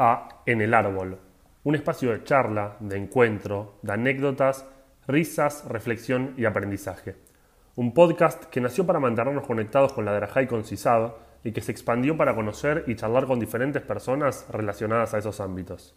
A En el Árbol, un espacio de charla, de encuentro, de anécdotas, risas, reflexión y aprendizaje. Un podcast que nació para mantenernos conectados con la Drajá y con CISAB y que se expandió para conocer y charlar con diferentes personas relacionadas a esos ámbitos.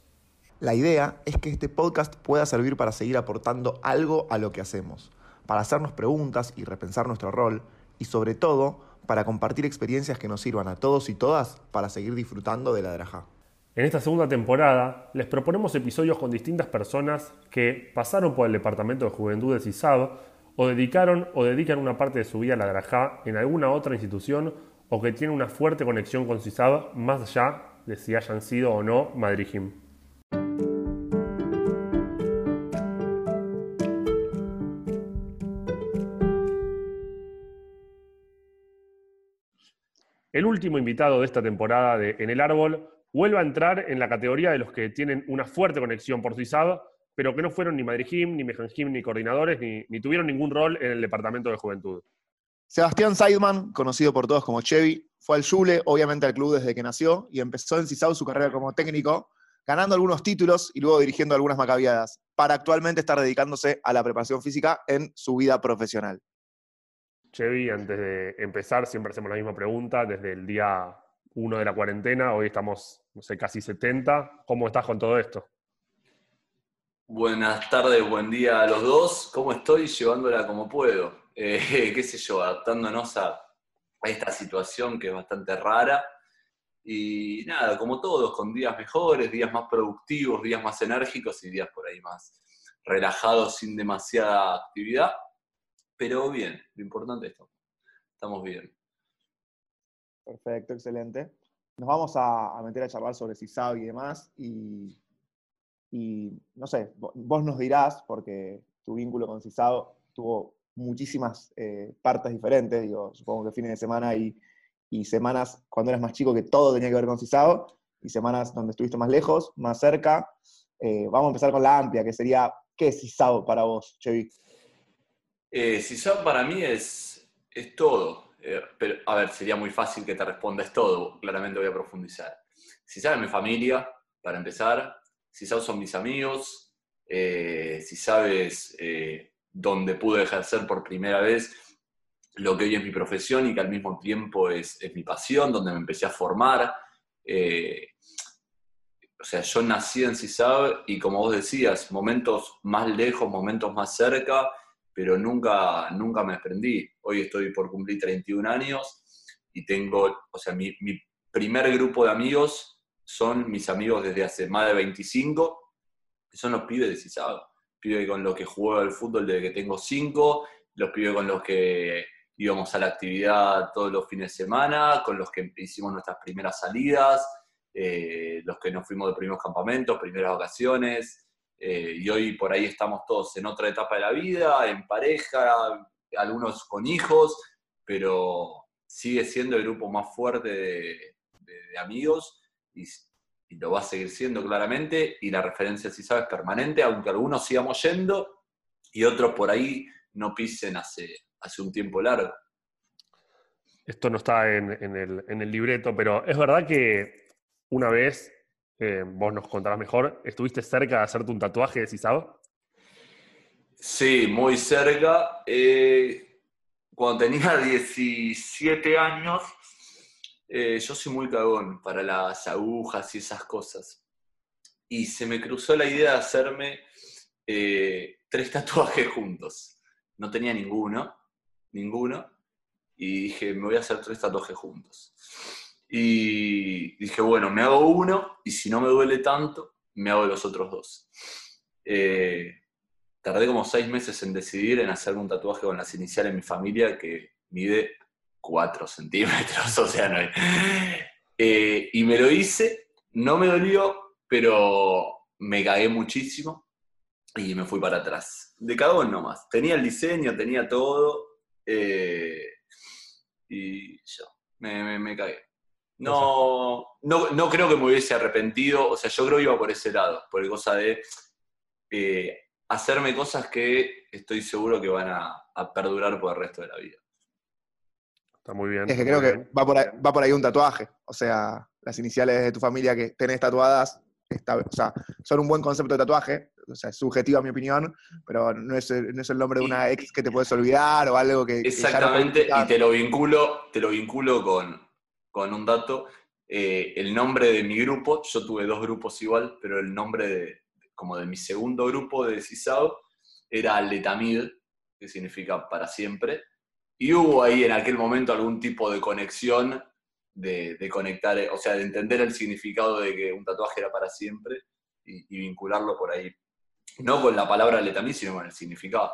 La idea es que este podcast pueda servir para seguir aportando algo a lo que hacemos, para hacernos preguntas y repensar nuestro rol y sobre todo para compartir experiencias que nos sirvan a todos y todas para seguir disfrutando de la Drajá. En esta segunda temporada les proponemos episodios con distintas personas que pasaron por el Departamento de Juventud de CISAB o dedicaron o dedican una parte de su vida a la Drajá en alguna otra institución o que tienen una fuerte conexión con CISAB más allá de si hayan sido o no Madrijim. El último invitado de esta temporada de En el Árbol vuelve a entrar en la categoría de los que tienen una fuerte conexión por CISAB, pero que no fueron ni Madrijim, ni Mejanjim, ni coordinadores, ni, tuvieron ningún rol en el Departamento de Juventud. Sebastián Seidman, conocido por todos como Chevy, fue al Jule, obviamente al club desde que nació, y empezó en CISAB su carrera como técnico, ganando algunos títulos y luego dirigiendo algunas macabiadas, para actualmente estar dedicándose a la preparación física en su vida profesional. Chevy, antes de empezar, siempre hacemos la misma pregunta. Desde el día 1 de la cuarentena, hoy estamos, no sé, casi 70. ¿Cómo estás con todo esto? Buenas tardes, buen día a los dos. ¿Cómo estoy? Llevándola como puedo. Eh, qué sé yo, adaptándonos a, a esta situación que es bastante rara. Y nada, como todos, con días mejores, días más productivos, días más enérgicos y días por ahí más relajados sin demasiada actividad. Pero bien, lo importante es que estamos bien. Perfecto, excelente. Nos vamos a, meter a charlar sobre CISAB y demás. Y, no sé, vos nos dirás, porque tu vínculo con CISAB tuvo muchísimas eh, partes diferentes. Digo, supongo que fines de semana y, semanas cuando eras más chico que todo tenía que ver con CISAB, y semanas donde estuviste más lejos, más cerca. Eh, vamos a empezar con la amplia, que sería, ¿qué es CISAB para vos, Chevy? Eh, para mí es, es todo. Eh, pero, a ver, sería muy fácil que te responda es todo. Claramente voy a profundizar. CISAB es mi familia, para empezar. CISAB son mis amigos. Eh, si sabes eh, dónde pude ejercer por primera vez lo que hoy es mi profesión y que al mismo tiempo es, es mi pasión, donde me empecé a formar. Eh, o sea, yo nací en CISAB y como vos decías, momentos más lejos, momentos más cerca, pero nunca, nunca me desprendí. Hoy estoy por cumplir 31 años y tengo, o sea, mi, primer grupo de amigos son mis amigos desde hace más de 25, que son los pibes de CISAB. Pibes con los que juego al fútbol desde que tengo 5, los pibes con los que íbamos a la actividad todos los fines de semana, con los que hicimos nuestras primeras salidas, eh, los que nos fuimos de primeros campamentos, primeras vacaciones, eh, y hoy por ahí estamos todos en otra etapa de la vida, en pareja, algunos con hijos, pero sigue siendo el grupo más fuerte de, amigos y, lo va a seguir siendo claramente. Y la referencia, si sabes, permanente, aunque algunos sigamos yendo y otros por ahí no pisen hace, hace un tiempo largo. Esto no está en, el, en el libreto, pero es verdad que una vez eh, vos nos contarás mejor, ¿estuviste cerca de hacerte un tatuaje de Cisab? Sí, muy cerca. Eh, cuando tenía 17 años, eh, yo soy muy cagón para las agujas y esas cosas. Y se me cruzó la idea de hacerme tres tatuajes juntos. No tenía ninguno, ninguno. Y dije, me voy a hacer tres tatuajes juntos. Y dije, bueno, me hago uno y si no me duele tanto, me hago los otros dos. Eh, tardé como seis meses en decidir en hacerme un tatuaje con las iniciales en mi familia que mide 4 centímetros, o sea, no hay. Eh, y me lo hice, no me dolió, pero me cagué muchísimo y me fui para atrás. De cagón nomás. Tenía el diseño, tenía todo eh, y yo me, me cagué. No, no, creo que me hubiese arrepentido, o sea, yo creo que iba por ese lado, por el cosa de eh, hacerme cosas que estoy seguro que van a, perdurar por el resto de la vida. está muy bien. Es que creo que va por, ahí, va por ahí un tatuaje. O sea, las iniciales de tu familia que tenés tatuadas, está- o sea, son un buen concepto de tatuaje. O sea, es subjetivo a mi opinión, pero no es, el- no es el nombre de una ex que te puedes olvidar o algo que. que ya no Exactamente, y te lo vinculo, te lo vinculo con, con un dato. Eh, el nombre de mi grupo, yo tuve dos grupos igual, pero el nombre de, como de mi segundo grupo de CISAO era Letamid, que significa para siempre. Y hubo ahí en aquel momento algún tipo de conexión, de, conectar, o sea, de entender el significado de que un tatuaje era para siempre y, y vincularlo por ahí. No con la palabra Letamid, sino con el significado.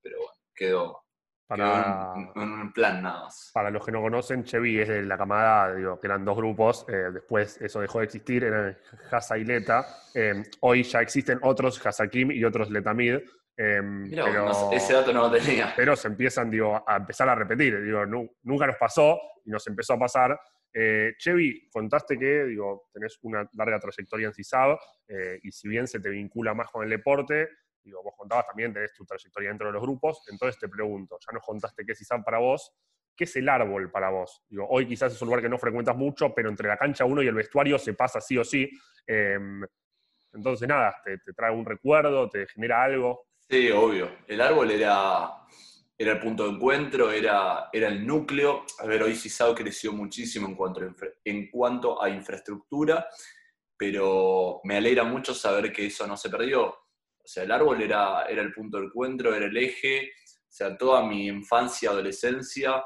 Pero bueno, quedó, Para, en un plan nada más. para los que no conocen, Chevy es de la camada, digo, que eran dos grupos, eh, después eso dejó de existir, eran Hasa y Leta. Eh, hoy ya existen otros Hasakim y otros Letamid. eh, Mirá, pero, no ese dato no lo tenía. pero se empiezan digo, a empezar a repetir. Digo, nu- nunca nos pasó y nos empezó a pasar. Eh, Chevy, contaste que digo, tenés una larga trayectoria en CISAB eh, y si bien se te vincula más con el deporte, vos contabas también, tenés tu trayectoria dentro de los grupos, entonces te pregunto, ya nos contaste qué es CISAB para vos, ¿qué es el árbol para vos? Hoy quizás es un lugar que no frecuentas mucho, pero entre la cancha uno y el vestuario se pasa sí o sí. Eh, entonces, nada, te, trae un recuerdo, te genera algo. Sí, obvio. El árbol era, era el punto de encuentro, era, era el núcleo. A ver, hoy CISAO creció muchísimo en cuanto, a en cuanto a infraestructura, pero me alegra mucho saber que eso no se perdió. O sea, el árbol era, era el punto de encuentro, era el eje. O sea, toda mi infancia, adolescencia,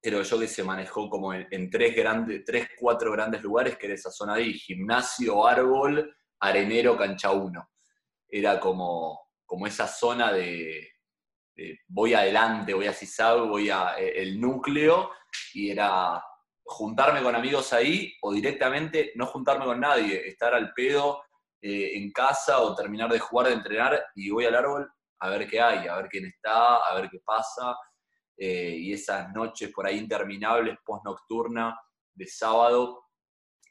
creo yo que se manejó como en, tres, grandes, tres, cuatro grandes lugares, que era esa zona ahí, gimnasio, árbol, arenero, cancha 1. Era como, como esa zona de, de voy adelante, voy a CISAB, voy a eh, el núcleo, y era juntarme con amigos ahí o directamente no juntarme con nadie, estar al pedo eh, en casa o terminar de jugar, de entrenar y voy al árbol a ver qué hay, a ver quién está, a ver qué pasa. eh, y esas noches por ahí interminables, post nocturna, de sábado,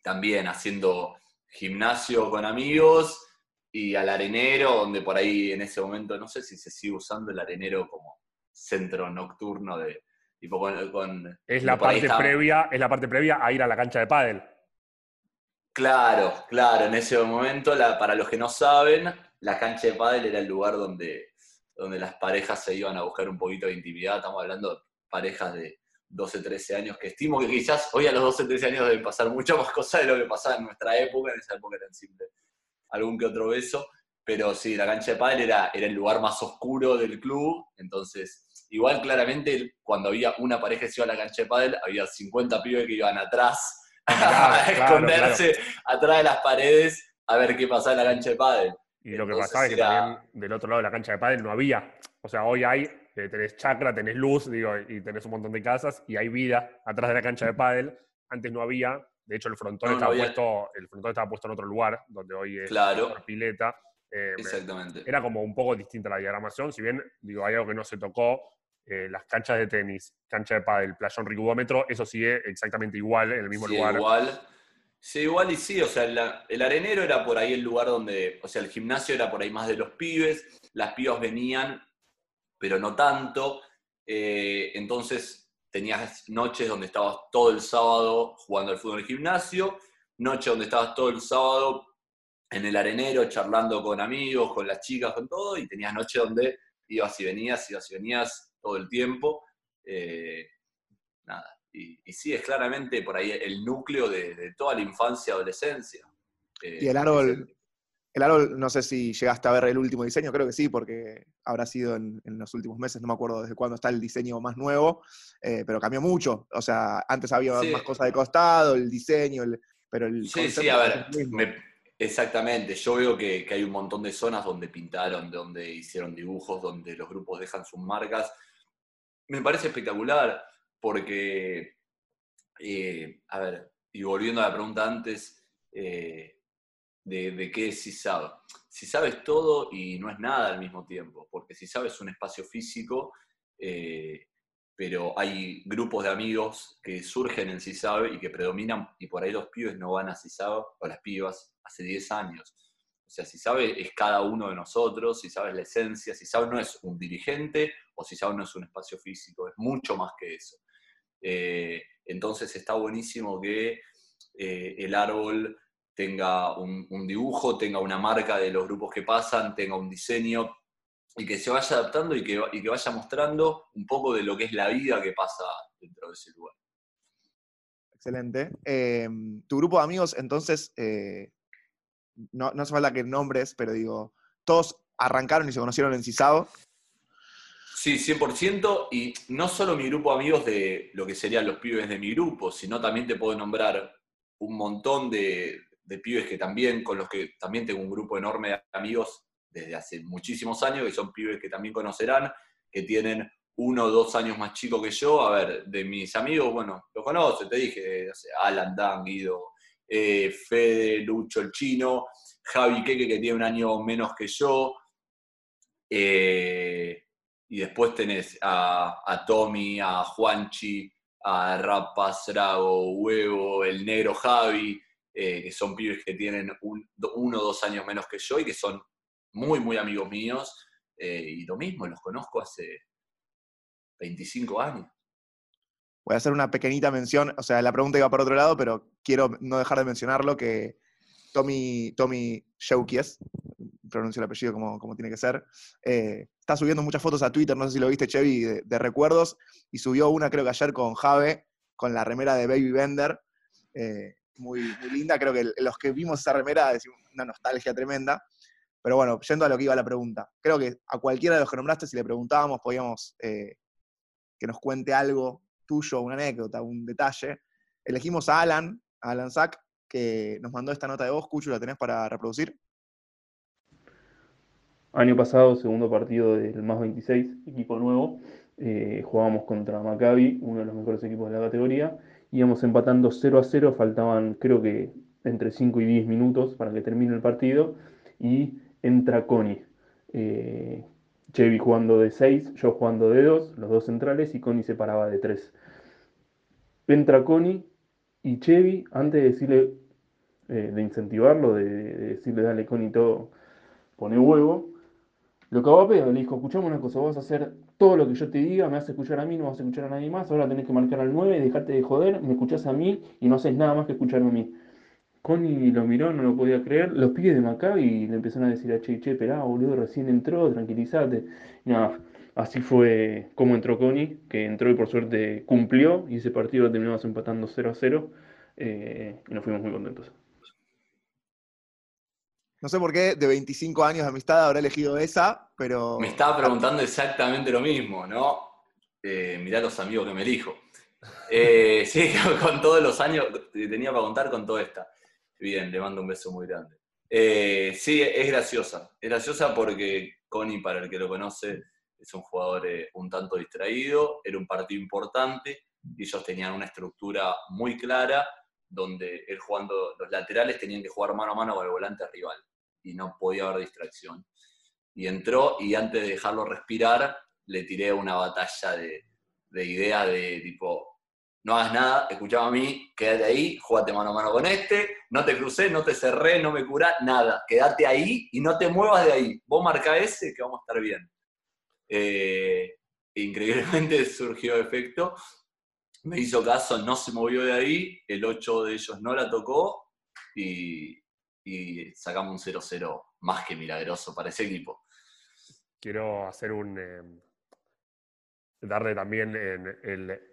también haciendo gimnasio con amigos y al arenero, donde por ahí en ese momento, no sé si se sigue usando el arenero como centro nocturno de tipo con, con- Es la parte previa, es la parte previa a ir a la cancha de pádel. Claro, claro, en ese momento, para los que no saben, la cancha de pádel era el lugar donde, donde las parejas se iban a buscar un poquito de intimidad. Estamos hablando de parejas de 12, 13 años, que estimo que quizás hoy a los 12, 13 años deben pasar muchas más cosas de lo que pasaba en nuestra época. En esa época eran simple algún que otro beso. Pero sí, la cancha de pádel era, era el lugar más oscuro del club. Entonces, igual claramente cuando había una pareja que se iba a la cancha de pádel, había 50 pibes que iban atrás a claro, esconderse atrás de las paredes a ver qué pasaba en la cancha de pádel. Y lo que pasaba es que era- también del otro lado de la cancha de pádel no había. O sea, hoy hay, eh, tenés chacra, tenés luz, digo, y tenés un montón de casas, y hay vida atrás de la cancha de pádel. Antes no había. De hecho, el frontón, No, estaba, puesto, el frontón estaba puesto en otro lugar, donde hoy es Claro. por pileta. Eh, me- Exactamente. era como un poco distinta la diagramación, si bien digo, hay algo que no se tocó, eh, las canchas de tenis, cancha de pádel, playón ricudómetro, eso sigue exactamente igual, en el mismo Sí, lugar. igual. Sí, igual y sí, o sea, la- el arenero era por ahí el lugar donde, o sea, el gimnasio era por ahí más de los pibes, las pibas venían, pero no tanto, eh, entonces tenías noches donde estabas todo el sábado jugando al fútbol en el gimnasio, noche donde estabas todo el sábado en el arenero charlando con amigos, con las chicas, con todo, y tenías noche donde ibas y venías, ibas y venías todo el tiempo. eh, nada. Y, y sí, es claramente por ahí el núcleo de, de toda la infancia y adolescencia. Eh, Y el árbol, el árbol, no sé si llegaste a ver el último diseño, creo que sí, porque habrá sido en, en los últimos meses, no me acuerdo desde cuándo está el diseño más nuevo, eh, pero cambió mucho. O sea, antes había Sí. más cosas de costado, el diseño, el- pero el Sí, sí, a ver, me- exactamente. Yo veo que, que hay un montón de zonas donde pintaron, donde hicieron dibujos, donde los grupos dejan sus marcas. Me parece espectacular porque, eh, a ver, y volviendo a la pregunta antes, eh, de, qué es CISAB. CISAB es todo y no es nada al mismo tiempo, porque CISAB es un espacio físico, eh, pero hay grupos de amigos que surgen en CISAB y que predominan, y por ahí los pibes no van a CISAB, o las pibas, hace 10 años. O sea, CISAB es cada uno de nosotros, CISAB es la esencia, CISAB no es un dirigente o CISAB no es un espacio físico, es mucho más que eso. Eh, entonces está buenísimo que eh, el árbol tenga un, dibujo, tenga una marca de los grupos que pasan, tenga un diseño y que se vaya adaptando y que, y que vaya mostrando un poco de lo que es la vida que pasa dentro de ese lugar. Excelente. Em, tu grupo de amigos, entonces, eh, no, no hace falta que nombres, pero digo, todos arrancaron y se conocieron en CISAO. Sí, 100%. Y no solo mi grupo de amigos de lo que serían los pibes de mi grupo, sino también te puedo nombrar un montón de, de pibes que también, con los que también tengo un grupo enorme de amigos desde hace muchísimos años, que son pibes que también conocerán, que tienen uno o dos años más chico que yo. A ver, de mis amigos, bueno, lo conozco, te dije, Alan, Dan, Guido, eh, Fede, Lucho, el chino, Javi Keke, que tiene un año menos que yo. Eh, y después tenés a, Tommy, a Juanchi, a Rapas, Drago, Huevo, el negro Javi, eh, que son pibes que tienen uno o dos años menos que yo y que son muy, muy amigos míos. y lo mismo, los conozco hace 25 años. Voy a hacer una pequeñita mención, o sea, la pregunta iba por otro lado, pero quiero no dejar de mencionarlo, que Tommy, Tommy pronuncio el apellido como, como tiene que ser, eh, está subiendo muchas fotos a Twitter, no sé si lo viste, Chevy, de, recuerdos, y subió una creo que ayer con Jave, con la remera de Baby Bender, eh, muy, linda, creo que los que vimos esa remera decimos una nostalgia tremenda, pero bueno, yendo a lo que iba la pregunta, creo que a cualquiera de los que nombraste, si le preguntábamos, podíamos eh, que nos cuente algo tuyo, una anécdota, un detalle. Elegimos a Alan, a Alan Sack, que nos mandó esta nota de voz. Cucho, ¿la tenés para reproducir? Año pasado, segundo partido del más 26, equipo nuevo. Eh, jugábamos contra Maccabi, uno de los mejores equipos de la categoría. Íbamos empatando 0 a 0, faltaban creo que entre 5 y 10 minutos para que termine el partido. Y entra Connie, eh, Chevy jugando de 6, yo jugando de 2, los dos centrales, y Connie se paraba de 3. Entra Connie y Chevy, antes de decirle, eh, de incentivarlo, de, decirle, dale Connie todo, pone huevo, lo que a pedo, le dijo, escuchame una cosa, vas a hacer todo lo que yo te diga, me vas a escuchar a mí, no vas a escuchar a nadie más, ahora tenés que marcar al 9, dejarte de joder, me escuchás a mí y no haces nada más que escucharme a mí. Connie lo miró, no lo podía creer. Los pibes de Maccabi le empezaron a decir a Che, che, esperá, boludo, recién entró, tranquilízate. Y nada, así fue como entró Connie, que entró y por suerte cumplió, y ese partido lo terminamos empatando 0 a 0, eh, y nos fuimos muy contentos. No sé por qué de 25 años de amistad habrá elegido esa, pero... Me estaba preguntando exactamente lo mismo, ¿no? Eh, mirá los amigos que me elijo. Eh, sí, con todos los años tenía para contar con toda esta. Bien, le mando un beso muy grande. Eh, sí, es graciosa. Es graciosa porque Connie, para el que lo conoce, es un jugador eh, un tanto distraído, era un partido importante y ellos tenían una estructura muy clara donde él jugando los laterales tenían que jugar mano a mano con el volante rival y no podía haber distracción. Y entró y antes de dejarlo respirar le tiré una batalla de, de idea de tipo, no hagas nada, escuchaba a mí, quédate ahí, jugate mano a mano con este, no te crucé, no te cerré, no me curá, nada, quédate ahí y no te muevas de ahí. Vos marca ese que vamos a estar bien. Eh, increíblemente surgió efecto, me hizo caso, no se movió de ahí, el 8 de ellos no la tocó y, sacamos un 0-0 más que milagroso para ese equipo. Quiero hacer un... Eh, darle también el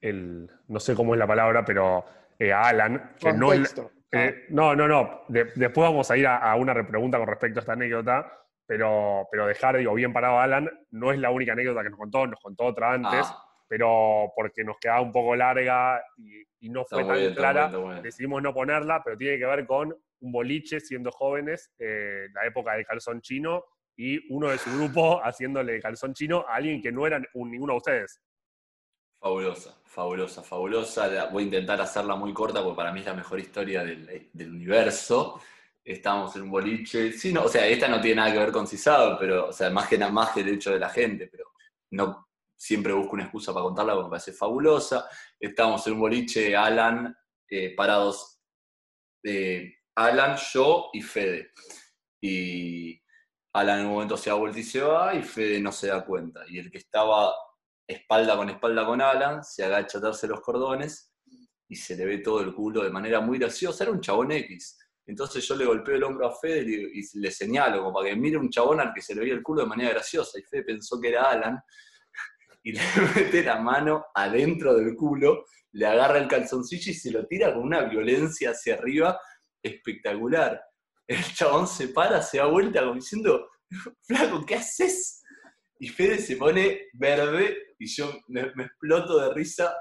el, no sé cómo es la palabra, pero eh, a Alan, que no eh, ah. no, no, no. después vamos a ir a, una repregunta con respecto a esta anécdota, pero, pero dejar, digo, bien parado a Alan, no es la única anécdota que nos contó, nos contó otra antes, ah. pero porque nos quedaba un poco larga y, no fue tan clara, decidimos no ponerla, pero tiene que ver con un boliche siendo jóvenes, eh, la época del calzón chino, y uno de su grupo haciéndole calzón chino a alguien que no era ninguno de ustedes. Fabulosa, fabulosa, fabulosa. Voy a intentar hacerla muy corta porque para mí es la mejor historia del, universo. Estamos en un boliche. No, o sea, esta no tiene nada que ver con Cisado, pero, o sea, más que nada más que el hecho de la gente, pero no siempre busco una excusa para contarla porque me parece fabulosa. Estamos en un boliche, Alan, eh, parados, eh, Alan, yo y Fede. Y Alan en un momento se da vuelta y se va, y Fede no se da cuenta. Y el que estaba espalda con espalda con Alan, se agacha a atarse los cordones y se le ve todo el culo de manera muy graciosa. Era un chabón X. Entonces yo le golpeo el hombro a Fede y, le señalo, como para que mire un chabón al que se le veía el culo de manera graciosa. Y Fede pensó que era Alan y le mete la mano adentro del culo, le agarra el calzoncillo y se lo tira con una violencia hacia arriba espectacular. El chabón se para, se da vuelta como diciendo, flaco, ¿qué haces? Y Fede se pone verde y yo me, exploto de risa.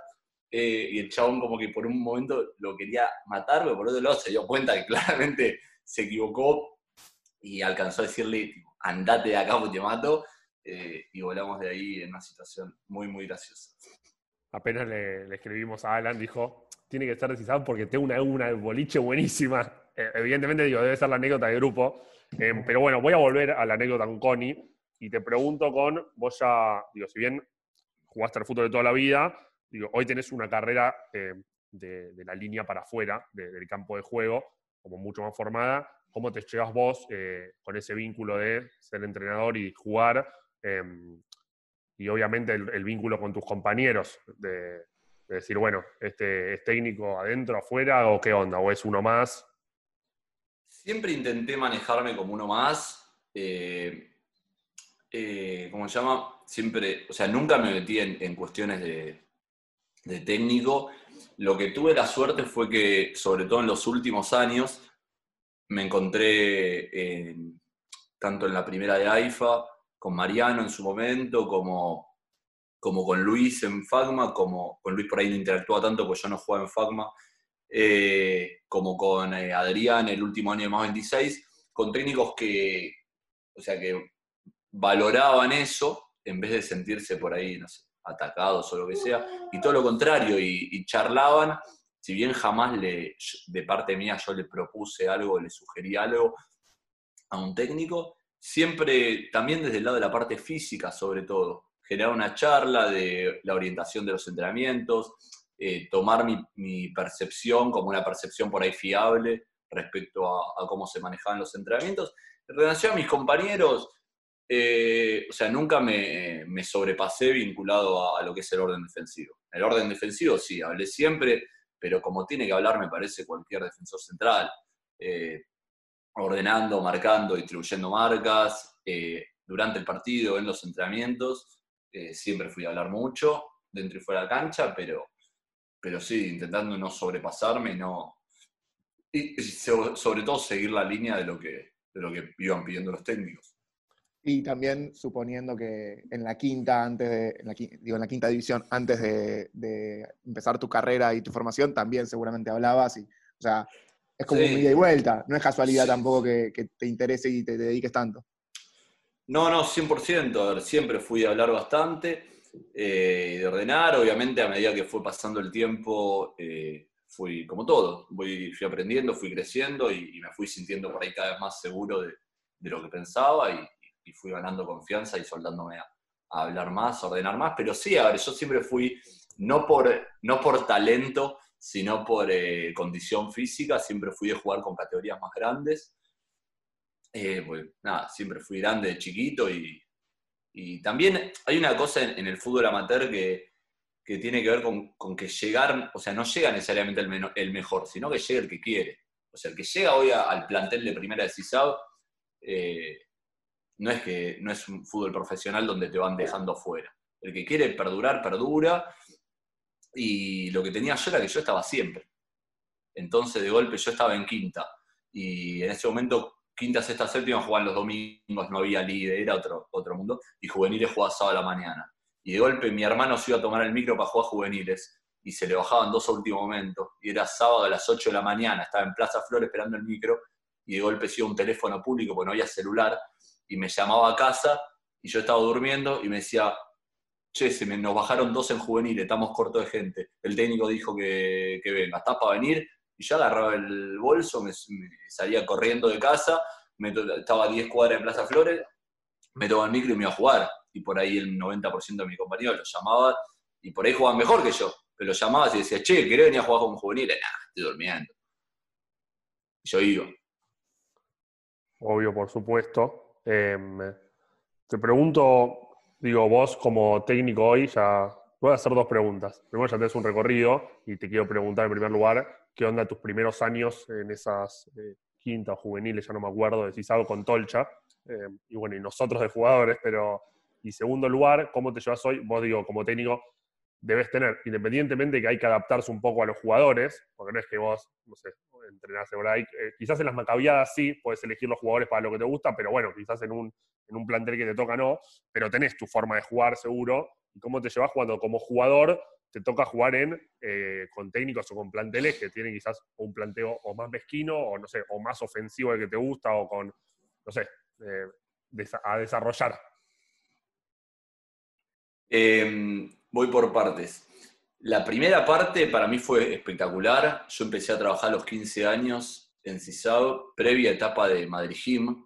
Eh, y el chabón como que por un momento lo quería matar, pero por otro lado se dio cuenta que claramente se equivocó y alcanzó a decirle, andate de acá porque te mato. Eh, y volamos de ahí en una situación muy, muy graciosa. Apenas le, escribimos a Alan, dijo, tiene que estar decisado porque tengo una, una boliche buenísima. Eh, evidentemente, digo, debe ser la anécdota de grupo. pero bueno, voy a volver a la anécdota con Connie y te pregunto con, vos ya, digo, si bien jugaste al fútbol de toda la vida, hoy tenés una carrera eh, de, la línea para afuera del campo de juego, como mucho más formada. ¿Cómo te llevas vos eh, con ese vínculo de ser entrenador y jugar? Em, y obviamente el, vínculo con tus compañeros, de, decir, bueno, este es técnico adentro, afuera, o qué onda, o es uno más. Siempre intenté manejarme como uno más. Eh, ¿cómo se llama? Siempre, o sea, nunca me metí en, cuestiones de, técnico. Lo que tuve la suerte fue que, sobre todo en los últimos años, me encontré tanto en la primera de AIFA, con Mariano en su momento, como, como con Luis en Fagma, como con Luis por ahí no interactúa tanto, porque yo no jugaba en Fagma, eh, como con eh, Adrián el último año de más 26, con técnicos que, o sea, que valoraban eso en vez de sentirse por ahí, no atacados o lo que sea, y todo lo contrario, y, charlaban, si bien jamás le, de parte mía yo le propuse algo, le sugerí algo a un técnico, siempre también desde el lado de la parte física sobre todo, generar una charla de la orientación de los entrenamientos, eh, tomar mi, percepción como una percepción por ahí fiable respecto a, cómo se manejaban los entrenamientos. En relación a mis compañeros, eh, o sea, nunca me, sobrepasé vinculado a, lo que es el orden defensivo. El orden defensivo sí, hablé siempre, pero como tiene que hablar, me parece, cualquier defensor central, eh, ordenando, marcando, distribuyendo marcas, eh, durante el partido, en los entrenamientos, siempre fui a hablar mucho, dentro y fuera de la cancha, pero, pero sí, intentando no sobrepasarme no. Y, sobre todo seguir la línea de lo que, de lo que iban pidiendo los técnicos. Y también suponiendo que en la quinta, antes de, en la, digo, en la quinta división, antes de, empezar tu carrera y tu formación, también seguramente hablabas. Y, o sea, es como un ida y vuelta. No es casualidad tampoco que, te interese y te, dediques tanto. No, no, 100%. A ver, siempre fui a hablar bastante, eh, de ordenar. Obviamente, a medida que fue pasando el tiempo, eh, fui como todo. Voy, fui aprendiendo, fui creciendo y, me fui sintiendo por ahí cada vez más seguro de, de lo que pensaba y, y fui ganando confianza y soltándome a, hablar más, a ordenar más. Pero sí, a ver, yo siempre fui, no por, no por talento, sino por eh, condición física, siempre fui de jugar con categorías más grandes. Eh, pues, nada, siempre fui grande de chiquito y, también hay una cosa en, el fútbol amateur que, tiene que ver con, que llegar, o sea, no llega necesariamente el, el, mejor, sino que llega el que quiere. O sea, el que llega hoy al plantel de primera de CISAB, eh, no es que no es un fútbol profesional donde te van dejando fuera. El que quiere perdurar, perdura. Y lo que tenía yo era que yo estaba siempre. Entonces, de golpe, yo estaba en quinta. Y en ese momento, quinta, sexta, séptima jugaban los domingos, no había líder, era otro, otro mundo. Y juveniles jugaba sábado a la mañana. Y de golpe, mi hermano se iba a tomar el micro para jugar juveniles. Y se le bajaban dos a último momento. Y era sábado a las 8 de la mañana. Estaba en Plaza Flores esperando el micro. Y de golpe se iba un teléfono público porque no había celular y me llamaba a casa y yo estaba durmiendo y me decía, che, se nos bajaron dos en juvenil, estamos cortos de gente. El técnico dijo que, que venga, ¿estás para venir? Y yo agarraba el bolso, me, salía corriendo de casa, estaba a 10 cuadras en Plaza Flores, me tomaba el micro y me iba a jugar. Y por ahí el 90% de mis compañeros los llamaba y por ahí jugaban mejor que yo. Pero los llamaba y decía, che, ¿querés venir a jugar con juveniles? Nah, estoy durmiendo. Y yo iba. Obvio, por supuesto. Em, te pregunto, digo, vos como técnico hoy ya voy a hacer dos preguntas. Primero ya tenés un recorrido y te quiero preguntar en primer lugar, ¿qué onda tus primeros años en esas eh, quintas juveniles, ya no me acuerdo, de Cisado con Tolcha? Eh, y bueno, y nosotros de jugadores, pero... Y segundo lugar, ¿cómo te llevas hoy? Vos digo, como técnico, debes tener, independientemente de que hay que adaptarse un poco a los jugadores, porque no es que vos, no sé, entrenás por ahí, eh, quizás en las macabiadas sí, puedes elegir los jugadores para lo que te gusta, pero bueno, quizás en un, en un plantel que te toca no, pero tenés tu forma de jugar seguro, y cómo te llevas cuando como jugador te toca jugar en, eh, con técnicos o con planteles que tienen quizás un planteo o más mezquino, o no sé, o más ofensivo del que te gusta, o con, no sé, eh, a desarrollar. Em, voy por partes. La primera parte para mí fue espectacular. Yo empecé a trabajar a los 15 años en CISAO, previa etapa de Madrid Gym.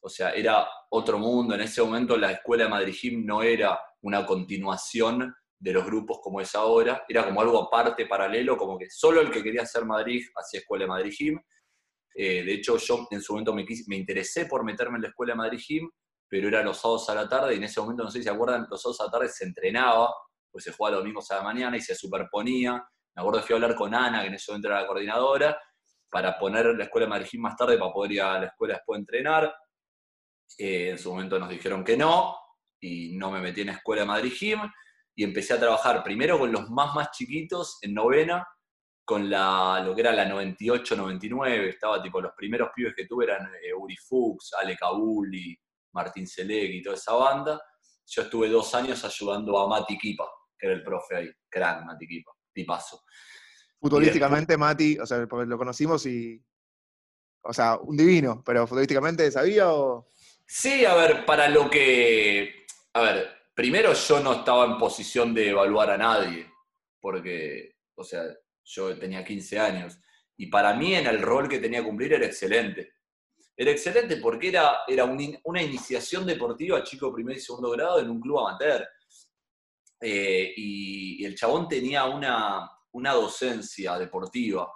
O sea, era otro mundo. En ese momento la escuela de Madrid Gym no era una continuación de los grupos como es ahora. Era como algo aparte, paralelo, como que solo el que quería hacer Madrid hacía escuela de Madrid Gym. Eh, de hecho, yo en su momento me, me interesé por meterme en la escuela de Madrid Gym, pero era los sábados a la tarde y en ese momento, no sé si se acuerdan, los sábados a la tarde se entrenaba pues se jugaba los domingos a la mañana y se superponía. Me acuerdo que fui a hablar con Ana, que en ese momento era la coordinadora, para poner la escuela de Madrid más tarde para poder ir a la escuela después de entrenar. Eh, en su momento nos dijeron que no, y no me metí en la escuela de Madrid Gym, y empecé a trabajar primero con los más más chiquitos en novena, con la, lo que era la 98-99, estaba tipo, los primeros pibes que tuve eran eh, Uri Fuchs, Ale Kabuli, Martín Seleg y toda esa banda. Yo estuve dos años ayudando a Mati Kipa, que era el profe ahí, crack Mati Kipa, tipazo. Futbolísticamente, Mati, o sea, lo conocimos y. O sea, un divino, pero futbolísticamente sabía o. Sí, a ver, para lo que. A ver, primero yo no estaba en posición de evaluar a nadie, porque, o sea, yo tenía 15 años. Y para mí en el rol que tenía que cumplir era excelente. Era excelente porque era, era una iniciación deportiva chico primer y segundo grado en un club amateur. Eh, y, el chabón tenía una, una docencia deportiva.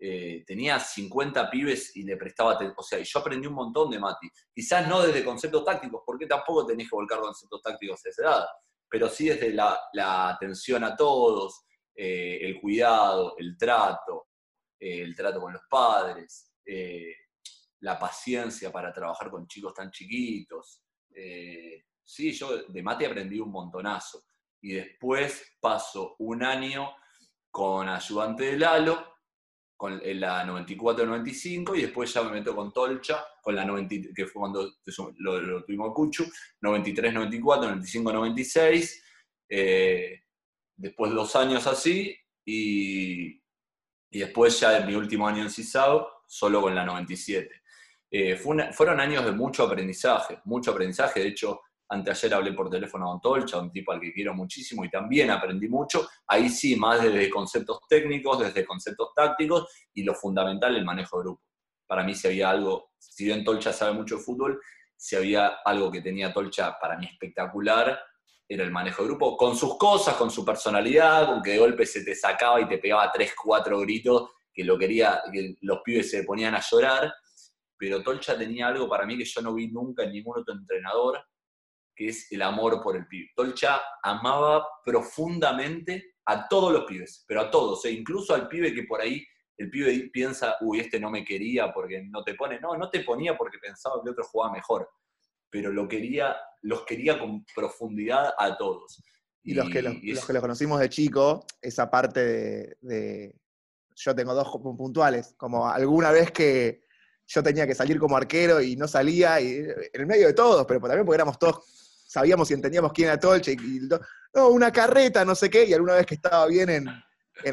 Eh, tenía 50 pibes y le prestaba, o sea, yo aprendí un montón de Mati. Quizás no desde conceptos tácticos, porque tampoco tenés que volcar conceptos tácticos a esa edad, pero sí desde la, atención a todos, eh, el cuidado, el trato, el trato con los padres, la paciencia para trabajar con chicos tan chiquitos. sí, yo de Mati aprendí un montonazo y después paso un año con ayudante de Lalo, con la 94-95, y después ya me meto con Tolcha, con la 90, que fue cuando lo, tuvimos a Cuchu, 93-94, 95-96, eh, después dos años así, y, y, después ya mi último año en CISAO, solo con la 97. Eh, fueron años de mucho aprendizaje, mucho aprendizaje, de hecho Anteayer hablé por teléfono con Tolcha, un tipo al que quiero muchísimo y también aprendí mucho. Ahí sí, más desde conceptos técnicos, desde conceptos tácticos y lo fundamental, el manejo de grupo. Para mí, si había algo, si bien Tolcha sabe mucho de fútbol, si había algo que tenía Tolcha para mí espectacular, era el manejo de grupo, con sus cosas, con su personalidad, con que de golpe se te sacaba y te pegaba tres, cuatro gritos, que lo quería, que los pibes se ponían a llorar. Pero Tolcha tenía algo para mí que yo no vi nunca en ningún otro entrenador, que es el amor por el pibe. Tolcha amaba profundamente a todos los pibes, pero a todos, e incluso al pibe que por ahí el pibe piensa, uy, este no me quería porque no te pone. No, no te ponía porque pensaba que otro jugaba mejor, pero lo quería, los quería con profundidad a todos. Y, los, que, los, que lo conocimos de chico, esa parte de, de, Yo tengo dos puntuales, como alguna vez que yo tenía que salir como arquero y no salía, y en el medio de todos, pero también porque éramos todos sabíamos y entendíamos quién era Tolche, y, no, una carreta, no sé qué, y alguna vez que estaba bien en,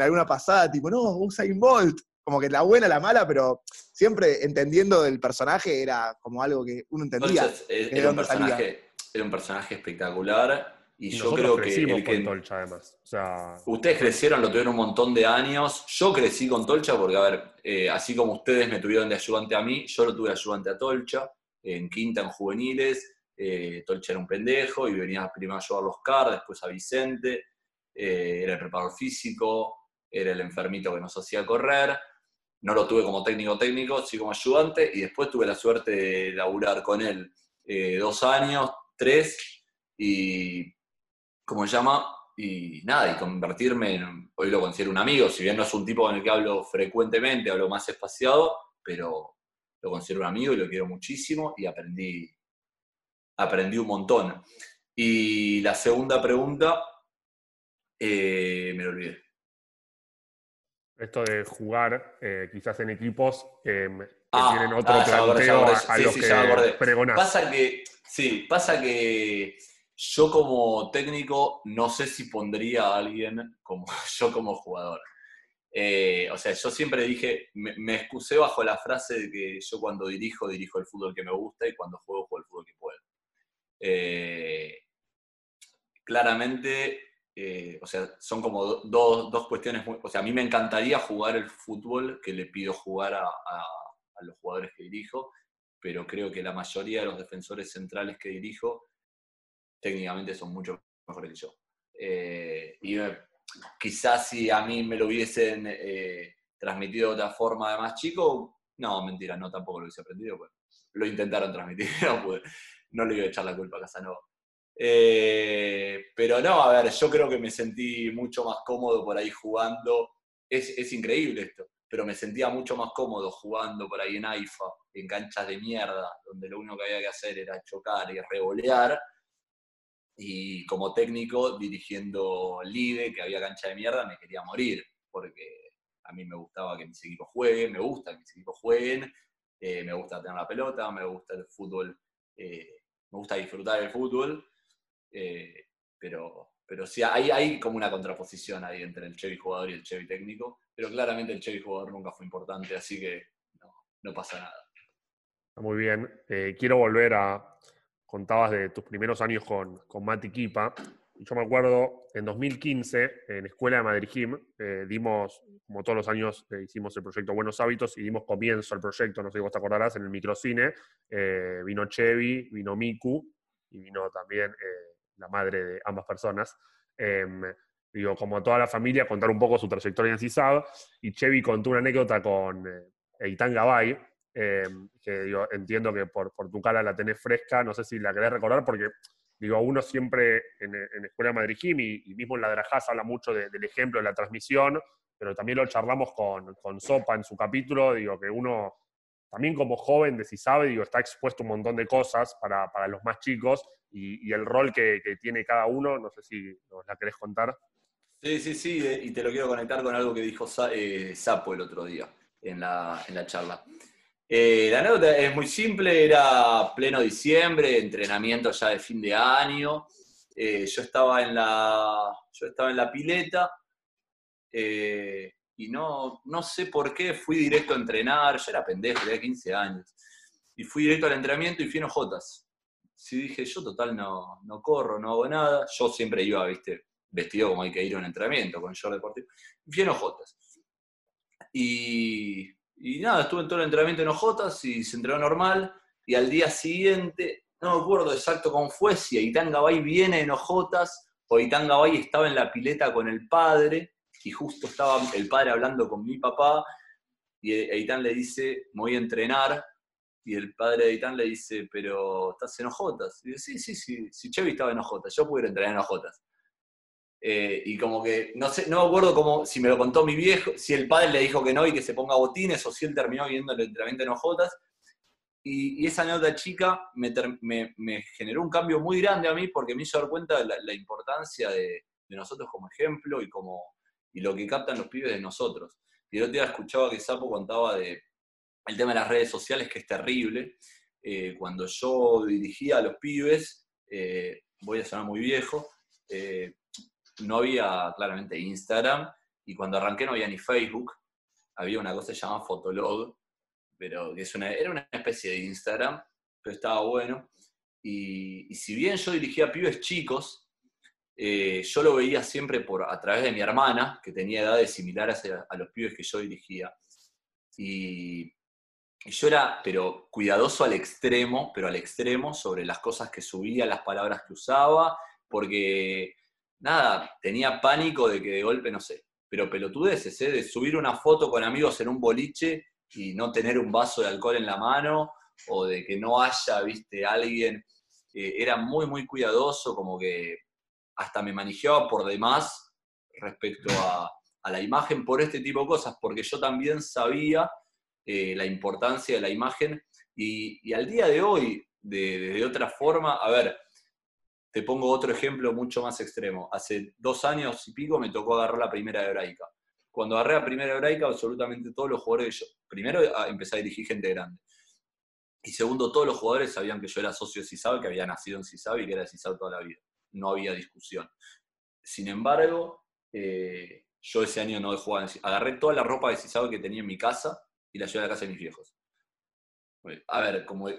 alguna pasada, tipo, no, Usain Bolt, como que la buena, la mala, pero siempre entendiendo del personaje era como algo que uno entendía. era, un personaje, era un personaje espectacular. Y, yo creo que, el que Tolcha, además. ustedes crecieron, lo tuvieron un montón de años. Yo crecí con Tolcha porque, a ver, eh, así como ustedes me tuvieron de ayudante a mí, yo lo tuve ayudante a Tolcha, en quinta, en juveniles, eh, Tolcha era un pendejo y venía primero a llevar los CAR, después a Vicente, eh, era el preparador físico, era el enfermito que nos hacía correr. No lo tuve como técnico técnico, sí como ayudante, y después tuve la suerte de laburar con él eh, dos años, tres, y, ¿cómo se llama? Y nada, y convertirme en, hoy lo considero un amigo, si bien no es un tipo con el que hablo frecuentemente, hablo más espaciado, pero lo considero un amigo y lo quiero muchísimo y aprendí, aprendí un montón. Y la segunda pregunta, eh, me lo olvidé. Esto de jugar eh, quizás en equipos eh, que Ah, tienen otro ah, ya planteo a, a Sí, los que. Pasa que, sí, pasa que yo como técnico no sé si pondría a alguien como yo como jugador. Eh, o sea, yo siempre dije, me, me excusé bajo la frase de que yo cuando dirijo, dirijo el fútbol que me gusta y cuando juego, juego el fútbol que. Eh, claramente, eh, o sea, son como do- dos, cuestiones muy... O sea, a mí me encantaría jugar el fútbol que le pido jugar a, los jugadores que dirijo, pero creo que la mayoría de los defensores centrales que dirijo técnicamente son mucho mejores que yo. Eh, y quizás si a mí me lo hubiesen transmitido de otra forma de más chico, no, mentira, no, tampoco lo hubiese aprendido. Bueno, lo intentaron transmitir. No le iba a echar la culpa a Casanova. Eh, pero no, a ver, yo creo que me sentí mucho más cómodo por ahí jugando. Es, es increíble esto, pero me sentía mucho más cómodo jugando por ahí en AIFA, en canchas de mierda, donde lo único que había que hacer era chocar y revolear. Y como técnico, dirigiendo Live, que había cancha de mierda, me quería morir, porque a mí me gustaba que mis equipos jueguen, me gusta que mis equipos jueguen, eh, me gusta tener la pelota, me gusta el fútbol, eh, me gusta disfrutar del fútbol, eh, pero, pero sí, hay, hay como una contraposición ahí entre el Chevy jugador y el Chevy técnico, pero claramente el Chevy jugador nunca fue importante, así que no, no pasa nada. Muy bien. Eh, quiero volver a. Contabas de tus primeros años con, con Mati Kipa. Yo me acuerdo, en 2015, en Escuela de Madrid Gym, eh, dimos, como todos los años, eh, hicimos el proyecto Buenos Hábitos y dimos comienzo al proyecto, no sé si vos te acordarás, en el microcine. Eh, vino Chevy, vino Miku y vino también la madre de ambas personas. Em, digo, como toda la familia, contar un poco su trayectoria en CISAB. Y Chevy contó una anécdota con Eitan Gabay, eh, que digo, entiendo que por, por tu cara la tenés fresca, no sé si la querés recordar, porque digo, uno siempre en, en Escuela Madrid y, y mismo en la Drajás habla mucho de- del ejemplo de la transmisión, pero también lo charlamos con, con Sopa en su capítulo, digo, que uno también como joven, de si sabe, digo, está expuesto a un montón de cosas para, para los más chicos y, y el rol que, que tiene cada uno, no sé si nos la querés contar. Sí, sí, sí, de- y te lo quiero conectar con algo que dijo eh, Sapo el otro día en la, en la charla. Eh, la anécdota es muy simple, era pleno diciembre, entrenamiento ya de fin de año. Eh, yo, estaba en la, yo estaba en la pileta eh, y no, no sé por qué fui directo a entrenar, yo era pendejo, tenía 15 años, y fui directo al entrenamiento y fui en Ojotas. Sí, dije, yo total no, no corro, no hago nada, yo siempre iba, viste, vestido como hay que ir a un entrenamiento, con short deportivo. Fui en Ojotas. Y, y nada, estuve en todo el entrenamiento en y se entrenó normal. Y al día siguiente, no me acuerdo exacto cómo fue, si Aitán Gabay viene en Ojotas o Aitán Gabay estaba en la pileta con el padre y justo estaba el padre hablando con mi papá y Aitán le dice, me voy a entrenar. Y el padre de Aitán le dice, pero estás en. Y dice, sí, sí, sí, si Chevy estaba en Ojotas, yo pude ir a entrenar en Ojotas. Eh, y como que, no sé, no me acuerdo cómo, si me lo contó mi viejo, si el padre le dijo que no y que se ponga botines, o si él terminó viendo el entrenamiento en Ojotas. Y, esa nota chica me, me- generó un cambio muy grande a mí porque me hizo dar cuenta de la, importancia de, nosotros como ejemplo y, como, y lo que captan los pibes de nosotros. Y el otro día escuchaba que Sapo contaba de el tema de las redes sociales, que es terrible. Eh, cuando yo dirigía a los pibes, eh, voy a sonar muy viejo, no había claramente Instagram y cuando arranqué no había ni Facebook, había una cosa que se llama Fotolog, pero que es una, era una especie de Instagram, pero estaba bueno. Y, si bien yo dirigía pibes chicos, eh, yo lo veía siempre por, a través de mi hermana, que tenía edades similares a, a los pibes que yo dirigía. Y, y yo era, pero cuidadoso al extremo, pero al extremo sobre las cosas que subía, las palabras que usaba, porque nada, tenía pánico de que de golpe, no sé, pero pelotudeces, ¿eh? de subir una foto con amigos en un boliche y no tener un vaso de alcohol en la mano, o de que no haya, viste, alguien eh, era muy, muy cuidadoso, como que hasta me manejaba por demás respecto a, la imagen por este tipo de cosas, porque yo también sabía eh, la importancia de la imagen y, al día de hoy, de, otra forma, a ver, te pongo otro ejemplo mucho más extremo. Hace dos años y pico me tocó agarrar la primera hebraica. Cuando agarré la primera hebraica, absolutamente todos los jugadores, yo, primero empecé a dirigir gente grande. Y segundo, todos los jugadores sabían que yo era socio de CISAB, que había nacido en CISAB y que era de CISAB toda la vida. No había discusión. Sin embargo, eh, yo ese año no de jugar. Agarré toda la ropa de CISAB que tenía en mi casa y la llevé a la casa de mis viejos. A ver, como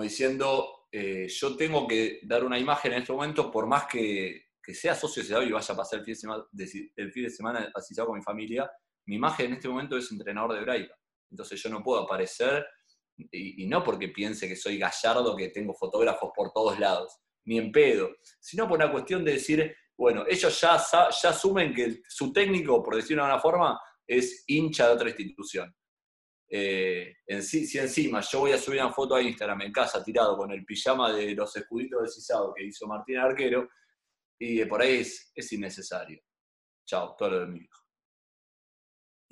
diciendo, eh, yo tengo que dar una imagen en este momento, por más que, sea socio de y vaya a pasar el fin de semana, el fin de semana a CISAB con mi familia, mi imagen en este momento es entrenador de hebraica. Entonces yo no puedo aparecer y, no porque piense que soy gallardo, que tengo fotógrafos por todos lados, ni en pedo, sino por una cuestión de decir, bueno, ellos ya, ya asumen que su técnico, por decirlo de alguna forma, es hincha de otra institución. Eh, en si encima yo voy a subir una foto a Instagram en casa tirado con el pijama de los escuditos de Cisado que hizo Martín Arquero, y por ahí es, es innecesario. Chao, todo lo de mi hijo.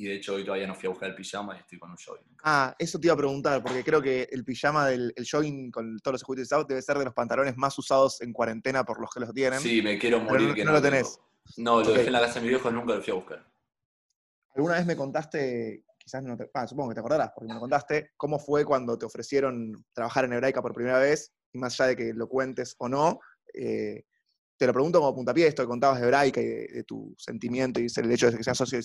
Y de hecho hoy todavía no fui a buscar el pijama y estoy con un jogging. Ah, eso te iba a preguntar, porque creo que el pijama del jogging con todos los juguetes usados debe ser de los pantalones más usados en cuarentena por los que los tienen. Sí, me quiero morir no, que no, lo tenés. No, lo dejé en la casa de mi viejo y nunca lo fui a buscar. Alguna vez me contaste, quizás no te. Ah, supongo que te acordarás, porque me contaste, cómo fue cuando te ofrecieron trabajar en Hebraica por primera vez, y más allá de que lo cuentes o no, eh, te lo pregunto como puntapié, esto que contabas de Hebraica y de, tu sentimiento y el hecho de que seas socio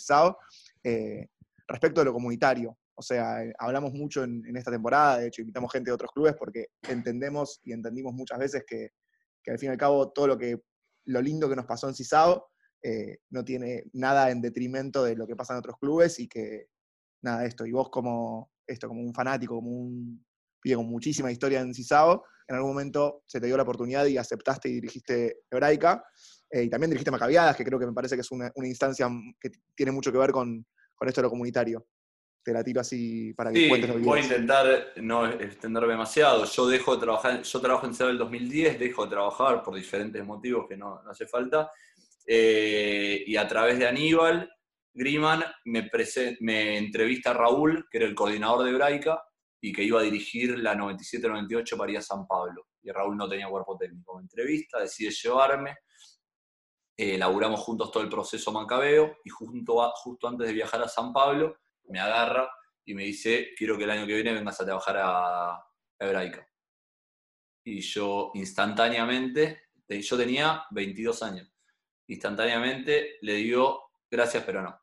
eh, respecto de lo comunitario. O sea, eh, hablamos mucho en, esta temporada, de hecho invitamos gente de otros clubes porque entendemos y entendimos muchas veces que, al fin y al cabo todo lo que lo lindo que nos pasó en CISAO eh, no tiene nada en detrimento de lo que pasa en otros clubes y que nada, esto, y vos como esto, como un fanático, como un pibe con muchísima historia en CISAO, en algún momento se te dio la oportunidad y aceptaste y dirigiste Hebraica, y también dirigiste Macabiadas, que creo que me parece que es una, una instancia que tiene mucho que ver con, con esto de lo comunitario. Te la tiro así para que sí, cuentes lo Voy a intentar no extenderme demasiado. Yo dejo de trabajar, yo trabajo en el 2010, dejo de trabajar por diferentes motivos que no, hace falta. Eh, y a través de Aníbal, Griman me, entrevista a Raúl, que era el coordinador de Hebraica, y que iba a dirigir la 97-98 para ir a San Pablo. Y Raúl no tenía cuerpo técnico. Me entrevista, decide llevarme eh, laburamos juntos todo el proceso Mancabeo y junto justo antes de viajar a San Pablo me agarra y me dice, quiero que el año que viene vengas a trabajar a, Hebraica. Y yo instantáneamente, yo tenía 22 años, instantáneamente le digo, gracias, pero no.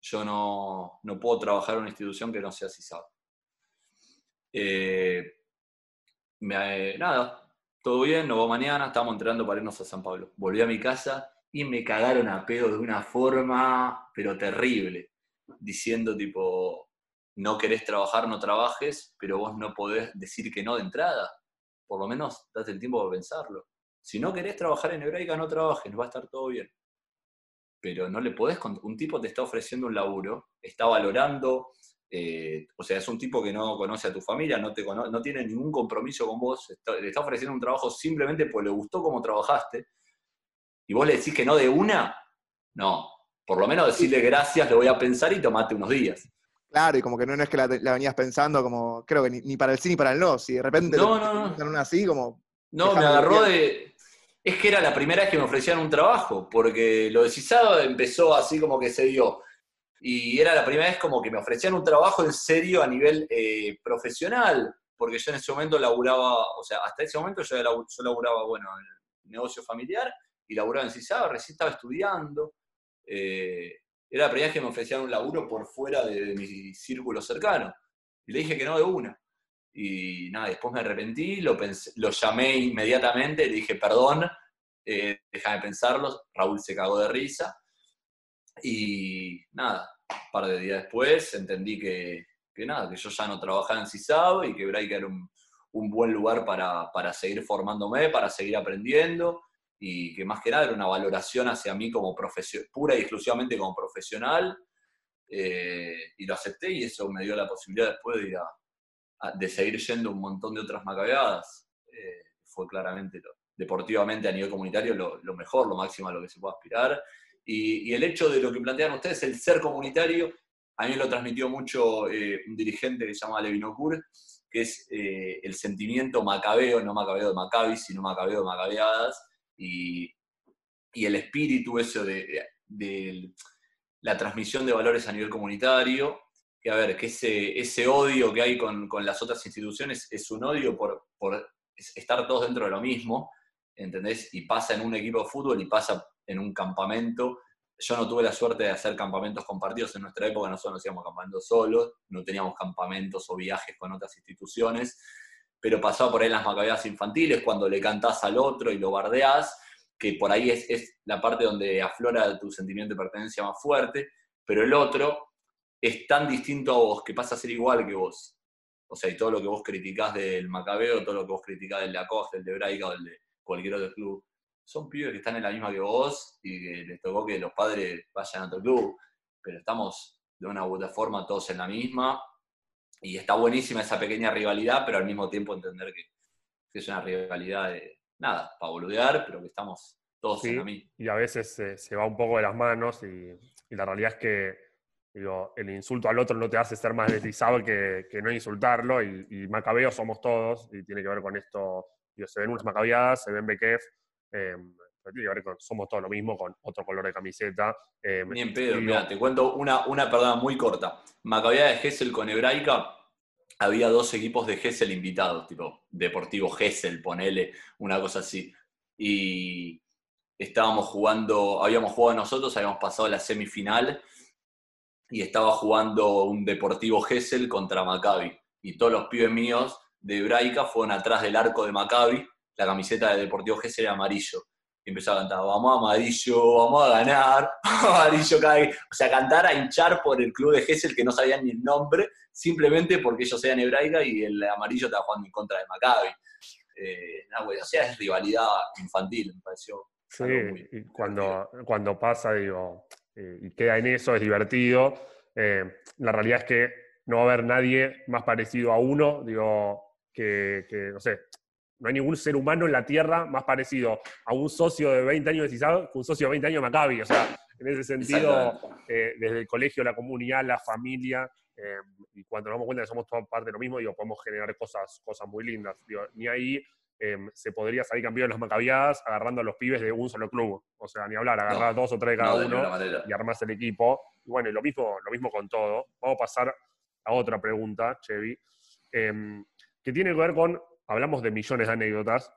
Yo no, no puedo trabajar en una institución que no sea CISAB. Eh, me, nada, todo bien, nos vamos mañana, estamos entrenando para irnos a San Pablo. Volví a mi casa y me cagaron a pedo de una forma, pero terrible, diciendo tipo, no querés trabajar, no trabajes, pero vos no podés decir que no de entrada. Por lo menos date el tiempo de pensarlo. Si no querés trabajar en hebraica, no trabajes, va a estar todo bien. Pero no le podés, un tipo te está ofreciendo un laburo, está valorando eh, o sea, es un tipo que no conoce a tu familia, no, te no tiene ningún compromiso con vos, le está ofreciendo un trabajo simplemente porque le gustó cómo trabajaste, y vos le decís que no de una, no, por lo menos decirle gracias, le voy a pensar y tomate unos días. Claro, y como que no, es que la, venías pensando como, creo que ni, para el sí ni para el no, si de repente no, no, no. una así, como... No, me agarró de... Es que era la primera vez que me ofrecían un trabajo, porque lo de Cisado empezó así como que se dio y era la primera vez como que me ofrecían un trabajo en serio a nivel eh, profesional, porque yo en ese momento laburaba, o sea, hasta ese momento yo, yo laburaba, bueno, en el negocio familiar y laburaba en CISAB, recién estaba estudiando. Eh, era la primera vez que me ofrecían un laburo por fuera de, mi círculo cercano. Y le dije que no de una. Y nada, después me arrepentí, lo, lo llamé inmediatamente, le dije, perdón, eh, déjame pensarlo. Raúl se cagó de risa y nada, un par de días después entendí que, nada, que yo ya no trabajaba en CISAB y que Braica era un, buen lugar para, seguir formándome, para seguir aprendiendo y que más que nada era una valoración hacia mí como pura y exclusivamente como profesional. Eh, y lo acepté y eso me dio la posibilidad después de, ir a, de seguir yendo un montón de otras macabeadas. Eh, fue claramente, deportivamente a nivel comunitario, lo, mejor, lo máximo a lo que se puede aspirar. Y, el hecho de lo que plantean ustedes, el ser comunitario, a mí lo transmitió mucho eh, un dirigente que se llama Levinocur, que es eh, el sentimiento macabeo, no macabeo de sino macabeo de macabeadas, y, y el espíritu eso de, la transmisión de valores a nivel comunitario, que a ver, que ese, ese odio que hay con, con las otras instituciones es un odio por, por, estar todos dentro de lo mismo, ¿entendés? Y pasa en un equipo de fútbol y pasa en un campamento. Yo no tuve la suerte de hacer campamentos compartidos en nuestra época, nosotros hacíamos campamentos solos, no teníamos campamentos o viajes con otras instituciones, pero pasaba por ahí en las macabeas infantiles, cuando le cantás al otro y lo bardeás, que por ahí es, es la parte donde aflora tu sentimiento de pertenencia más fuerte, pero el otro es tan distinto a vos que pasa a ser igual que vos. O sea, y todo lo que vos criticás del Macabeo, todo lo que vos criticás del Lacoste, del de Braica o del de cualquier otro club, son pibes que están en la misma que vos y que les tocó que los padres vayan a otro club, pero estamos de una u otra forma todos en la misma y está buenísima esa pequeña rivalidad, pero al mismo tiempo entender que, es una rivalidad de, nada, para boludear, pero que estamos todos en la misma. Y a veces se va un poco de las manos y, y la realidad es que Digo, el insulto al otro no te hace ser más deslizado que, que no insultarlo, y, y, macabeos somos todos, y tiene que ver con esto, digo, se ven unas macabeadas, se ven Bekef, eh, tiene que ver con, somos todos lo mismo, con otro color de camiseta. Eh, Ni en pedo, mira, te cuento una, una perdona muy corta. Macabeada de Gessel con Hebraica, había dos equipos de Gessel invitados, tipo Deportivo Gessel, ponele, una cosa así. Y estábamos jugando, habíamos jugado nosotros, habíamos pasado la semifinal y estaba jugando un Deportivo Gessel contra Maccabi. Y todos los pibes míos de Hebraica fueron atrás del arco de Maccabi, la camiseta de Deportivo Gessel era amarillo. Y empezó a cantar, vamos amarillo, vamos a ganar, amarillo cae. O sea, cantar a hinchar por el club de Gessel que no sabían ni el nombre, simplemente porque ellos eran hebraica y el amarillo estaba jugando en contra de Maccabi. Eh, o sea, es rivalidad infantil, me pareció. Sí, cuando, cuando pasa, digo, eh, y queda en eso, es divertido. Eh, la realidad es que no va a haber nadie más parecido a uno, digo, que, no sé, no hay ningún ser humano en la Tierra más parecido a un socio de 20 años de CISAB que un socio de 20 años de Maccabi. O sea, en ese sentido, eh, desde el colegio, la comunidad, la familia, y cuando nos damos cuenta que somos toda parte de lo mismo, digo, podemos generar cosas, cosas muy lindas. Digo, ni ahí Em, se podría salir campeón las macabiadas agarrando a los pibes de un solo club. O sea, ni hablar, agarrar dos o tres de cada uno y armarse el equipo. Y bueno, y lo mismo, lo mismo con todo. Vamos a pasar a otra pregunta, Chevy, em, que tiene que ver con, hablamos de millones de anécdotas,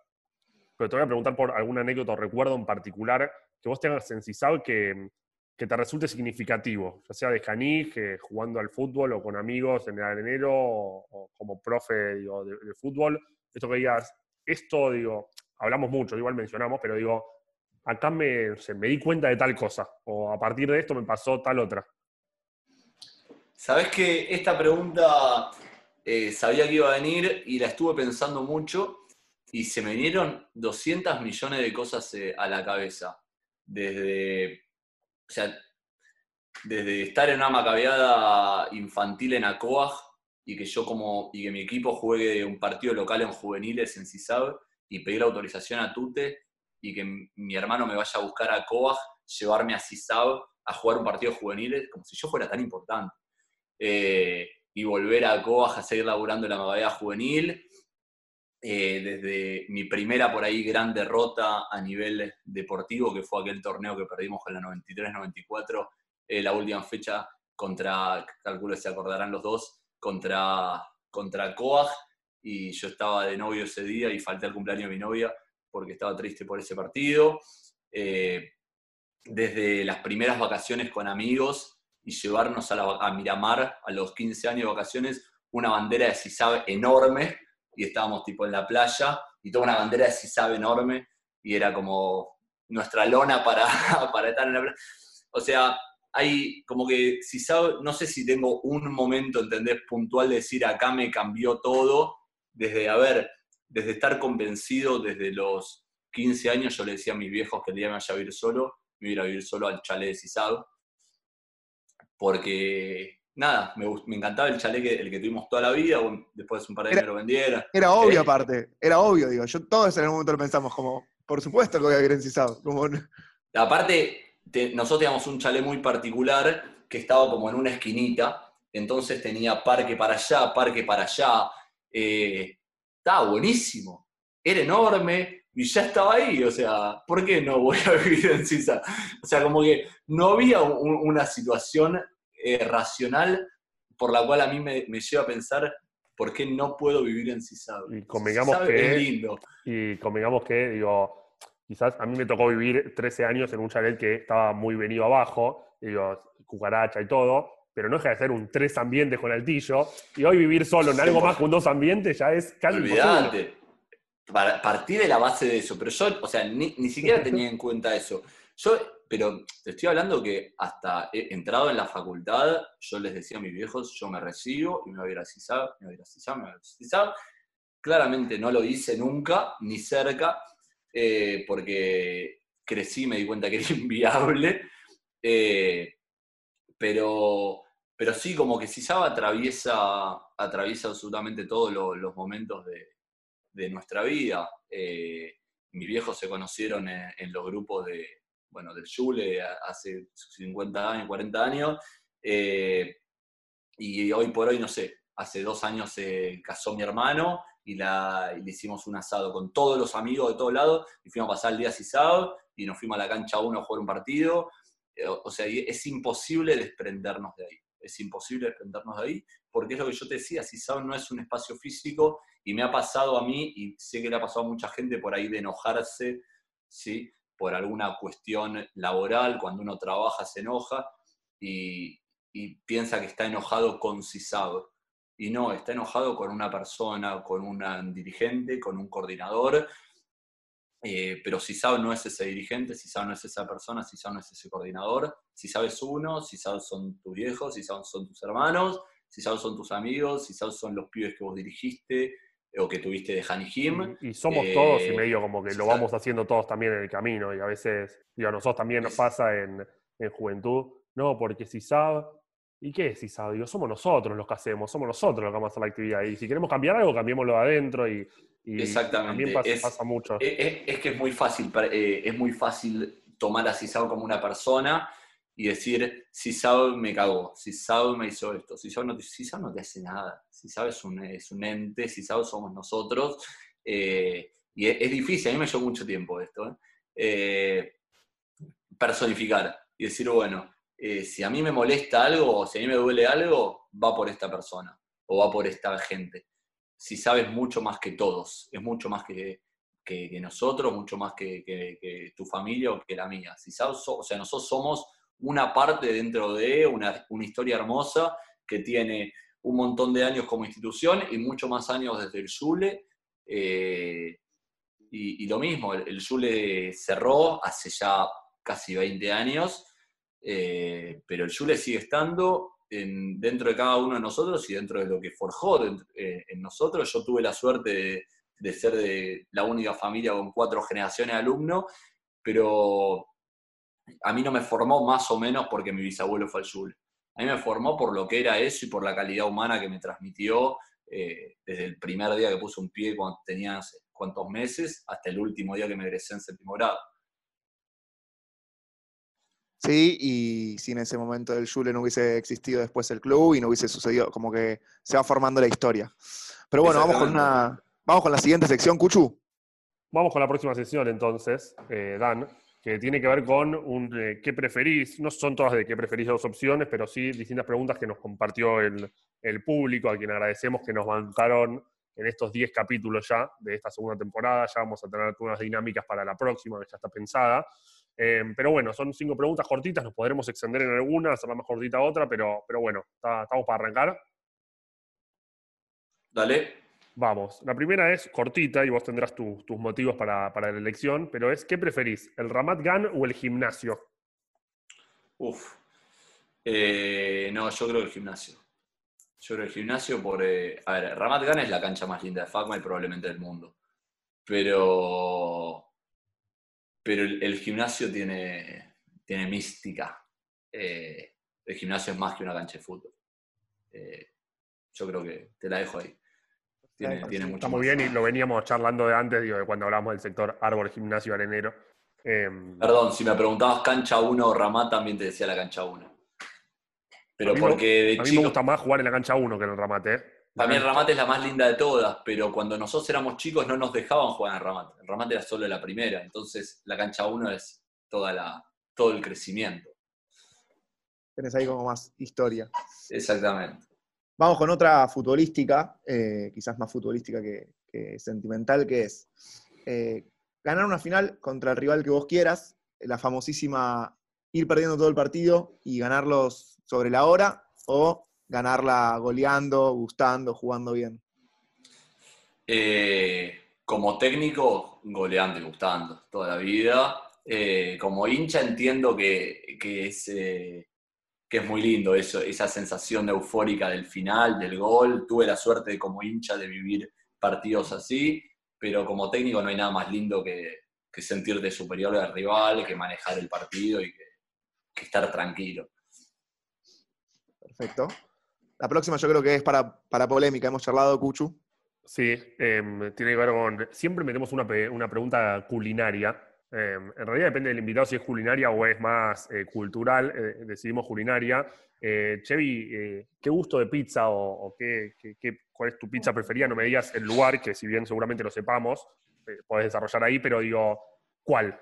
pero te voy a preguntar por alguna anécdota o recuerdo en particular que vos tengas en que, que te resulte significativo, ya sea de Canige, jugando al fútbol o con amigos en el arenero o, como profe de, de, fútbol. Esto que digas, esto, digo, hablamos mucho, igual mencionamos, pero digo, acá me, me di cuenta de tal cosa, o a partir de esto me pasó tal otra. Sabes que esta pregunta eh, sabía que iba a venir y la estuve pensando mucho y se me vinieron 200 millones de cosas eh, a la cabeza. Desde, o sea, desde estar en una macabeada infantil en Acoag y que yo como y que mi equipo juegue un partido local en juveniles en CISAB y pedir autorización a Tute y que mi hermano me vaya a buscar a Coag, llevarme a CISAB a jugar un partido juveniles, como si yo fuera tan importante. Eh, y volver a Coag a seguir laburando en la modalidad juvenil. Eh, desde mi primera por ahí gran derrota a nivel deportivo, que fue aquel torneo que perdimos con la 93-94, eh, la última fecha contra, calculo se acordarán los dos, contra, contra Coag y yo estaba de novio ese día y falté al cumpleaños de mi novia porque estaba triste por ese partido. Eh, desde las primeras vacaciones con amigos y llevarnos a, Miramar a los 15 años de vacaciones una bandera de CISAB enorme y estábamos tipo en la playa y toda una bandera de CISAB enorme y era como nuestra lona para, para estar en la playa. O sea, hay como que, si sabe, no sé si tengo un momento, ¿entendés? Puntual de decir, acá me cambió todo, desde, a ver, desde estar convencido desde los 15 años, yo le decía a mis viejos que el día me vaya a vivir solo, me iba a vivir solo al chalet de Cisado, porque nada, me, me encantaba el chalet que, el que tuvimos toda la vida, después un par de años lo vendiera. Era obvio eh, aparte, era obvio, digo, yo todos en algún momento lo pensamos como, por supuesto que voy a vivir en Cisado. Como... Aparte, nosotros teníamos un chalet muy particular que estaba como en una esquinita, entonces tenía parque para allá, parque para allá, eh, estaba buenísimo, era enorme y ya estaba ahí, o sea, ¿por qué no voy a vivir en Sisa? O sea, como que no había una situación eh, racional por la cual a mí me, lleva a pensar por qué no puedo vivir en Sisa. Y convengamos que, lindo. Y convengamos que, digo, quizás a mí me tocó vivir 13 años en un chalet que estaba muy venido abajo, digo, cucaracha y todo, pero no deja de ser un tres ambientes con altillo, y hoy vivir solo en algo más que un dos ambientes ya es casi Olvidate. Partí de la base de eso, pero yo, o sea, ni, siquiera tenía en cuenta eso. Yo, pero te estoy hablando que hasta he entrado en la facultad, yo les decía a mis viejos, yo me recibo y me voy a ir a CISAB, me voy a ir a CISAB, me voy a ir a CISAB. Claramente no lo hice nunca, ni cerca, eh, porque crecí me di cuenta que era inviable. Eh, pero, pero sí, como que Sisaba atraviesa, atraviesa absolutamente todos los momentos de, nuestra vida. Eh, mis viejos se conocieron en, los grupos de, bueno, del Yule hace 50 años, 40 años, y hoy por hoy, no sé, hace dos años se casó mi hermano y, la, le hicimos un asado con todos los amigos de todos lados y fuimos a pasar el día Sisado y nos fuimos a la cancha uno a jugar un partido eh, o sea, es imposible desprendernos de ahí. Es imposible desprendernos de ahí, porque es lo que yo te decía, si no es un espacio físico, y me ha pasado a mí, y sé que le ha pasado a mucha gente por ahí de enojarse, ¿sí? por alguna cuestión laboral, cuando uno trabaja se enoja y, piensa que está enojado con CISAB. Y no, está enojado con una persona, con un dirigente, con un coordinador, eh, pero si sabes no es ese dirigente, si sabes no es esa persona, si sabes no es ese coordinador, si sabes uno, si sabes son tus viejos, si sabes son tus hermanos, si sabes son tus amigos, si sabes son los pibes que vos dirigiste eh, o que tuviste de Hani Jim. Y, somos todos y eh, medio como que lo vamos haciendo todos también en el camino y a veces, digo, a nosotros también nos pasa en, en juventud, no, porque si sabes ¿Y qué es ISAB? Digo, somos nosotros los que hacemos, somos nosotros los que vamos a hacer la actividad. Y si queremos cambiar algo, cambiémoslo de adentro y, Exactamente. también pasa, mucho. Es, que es muy fácil, eh, es muy fácil tomar a CISAB como una persona y decir, CISAB me cagó, CISAB me hizo esto, CISAB no, no te hace nada, CISAB es un, es un ente, CISAB somos nosotros. Eh, y es, difícil, a mí me llevó mucho tiempo esto, ¿eh? personificar y decir, bueno, si a mí me molesta algo o si a mí me duele algo, va por esta persona o va por esta gente si sabes mucho más que todos, es mucho más que, nosotros, mucho más que, tu familia o que la mía. Si sabes, o sea, nosotros somos una parte dentro de una, historia hermosa que tiene un montón de años como institución y mucho más años desde el Zule. Eh, y, lo mismo, el, el cerró hace ya casi 20 años, eh, pero el Zule sigue estando dentro de cada uno de nosotros y dentro de lo que forjó eh, en nosotros. Yo tuve la suerte de, ser de la única familia con cuatro generaciones de alumnos, pero a mí no me formó más o menos porque mi bisabuelo fue al sur. A mí me formó por lo que era eso y por la calidad humana que me transmitió eh, desde el primer día que puse un pie cuando tenía cuántos meses hasta el último día que me egresé en séptimo grado. Sí, y sin ese momento del Jule no hubiese existido después el club y no hubiese sucedido, como que se va formando la historia. Pero bueno, vamos con una. Vamos con la siguiente sección, Cuchu. Vamos con la próxima sección entonces, eh, Dan, que tiene que ver con un eh, qué preferís. No son todas de qué preferís dos opciones, pero sí distintas preguntas que nos compartió el, el público, a quien agradecemos que nos bancaron en estos 10 capítulos ya de esta segunda temporada. Ya vamos a tener algunas dinámicas para la próxima, que ya está pensada. Em, pero bueno, son cinco preguntas cortitas, nos podremos extender en alguna, hacerla más cortita otra, pero, pero bueno, estamos para arrancar. Dale. Vamos, la primera es cortita y vos tendrás tus motivos para, la elección, pero es, ¿qué preferís, el Ramat Gan o el gimnasio? Uf, eh, no, yo creo el gimnasio. Yo creo el gimnasio por... Eh, a ver, Ramat Gan es la cancha más linda de FACMA y probablemente del mundo. Pero pero el, gimnasio tiene, tiene mística. Eh, el gimnasio es más que una cancha de fútbol. eh, yo creo que te la dejo ahí. Tiene, tiene mucho Está muy más. bien y lo veníamos charlando de antes, digo, de cuando hablamos del sector árbol, gimnasio, arenero. Em, Perdón, si me preguntabas cancha 1 o Ramat, también te decía la cancha 1. Pero a mí me- porque de a mí me gusta más jugar en la cancha 1 que en el ramate. ¿Eh? para mí el Ramat es la más linda de todas, pero cuando nosotros éramos chicos no nos dejaban jugar en el Ramat. El Ramat era solo la primera, entonces la cancha 1 es toda la, todo el crecimiento. Tenés ahí como más historia. Exactamente. Vamos con otra futbolística, eh, quizás más futbolística que, que sentimental, que es eh, ganar una final contra el rival que vos quieras, la famosísima ir perdiendo todo el partido y ganarlos sobre la hora, o ganarla goleando, gustando, jugando bien. Eh, como técnico, goleando y gustando toda la vida. Eh, como hincha entiendo que, que es, eh, que es muy lindo eso, esa sensación eufórica del final, del gol. Tuve la suerte de, como hincha de vivir partidos así, pero como técnico no hay nada más lindo que, que sentirte superior al rival, que manejar el partido y que, que estar tranquilo. Perfecto. La próxima yo creo que es para, para polémica, hemos charlado, Cuchu. Sí, em, tiene que ver con. Siempre metemos una, una pregunta culinaria. Em, en realidad depende del invitado si es culinaria o es más eh, cultural. eh, decidimos culinaria. Eh, Chevy, eh, ¿qué gusto de pizza o, o qué, qué- qué- cuál es tu pizza preferida? No me digas el lugar, que si bien seguramente lo sepamos, eh, podés desarrollar ahí, pero digo, ¿cuál?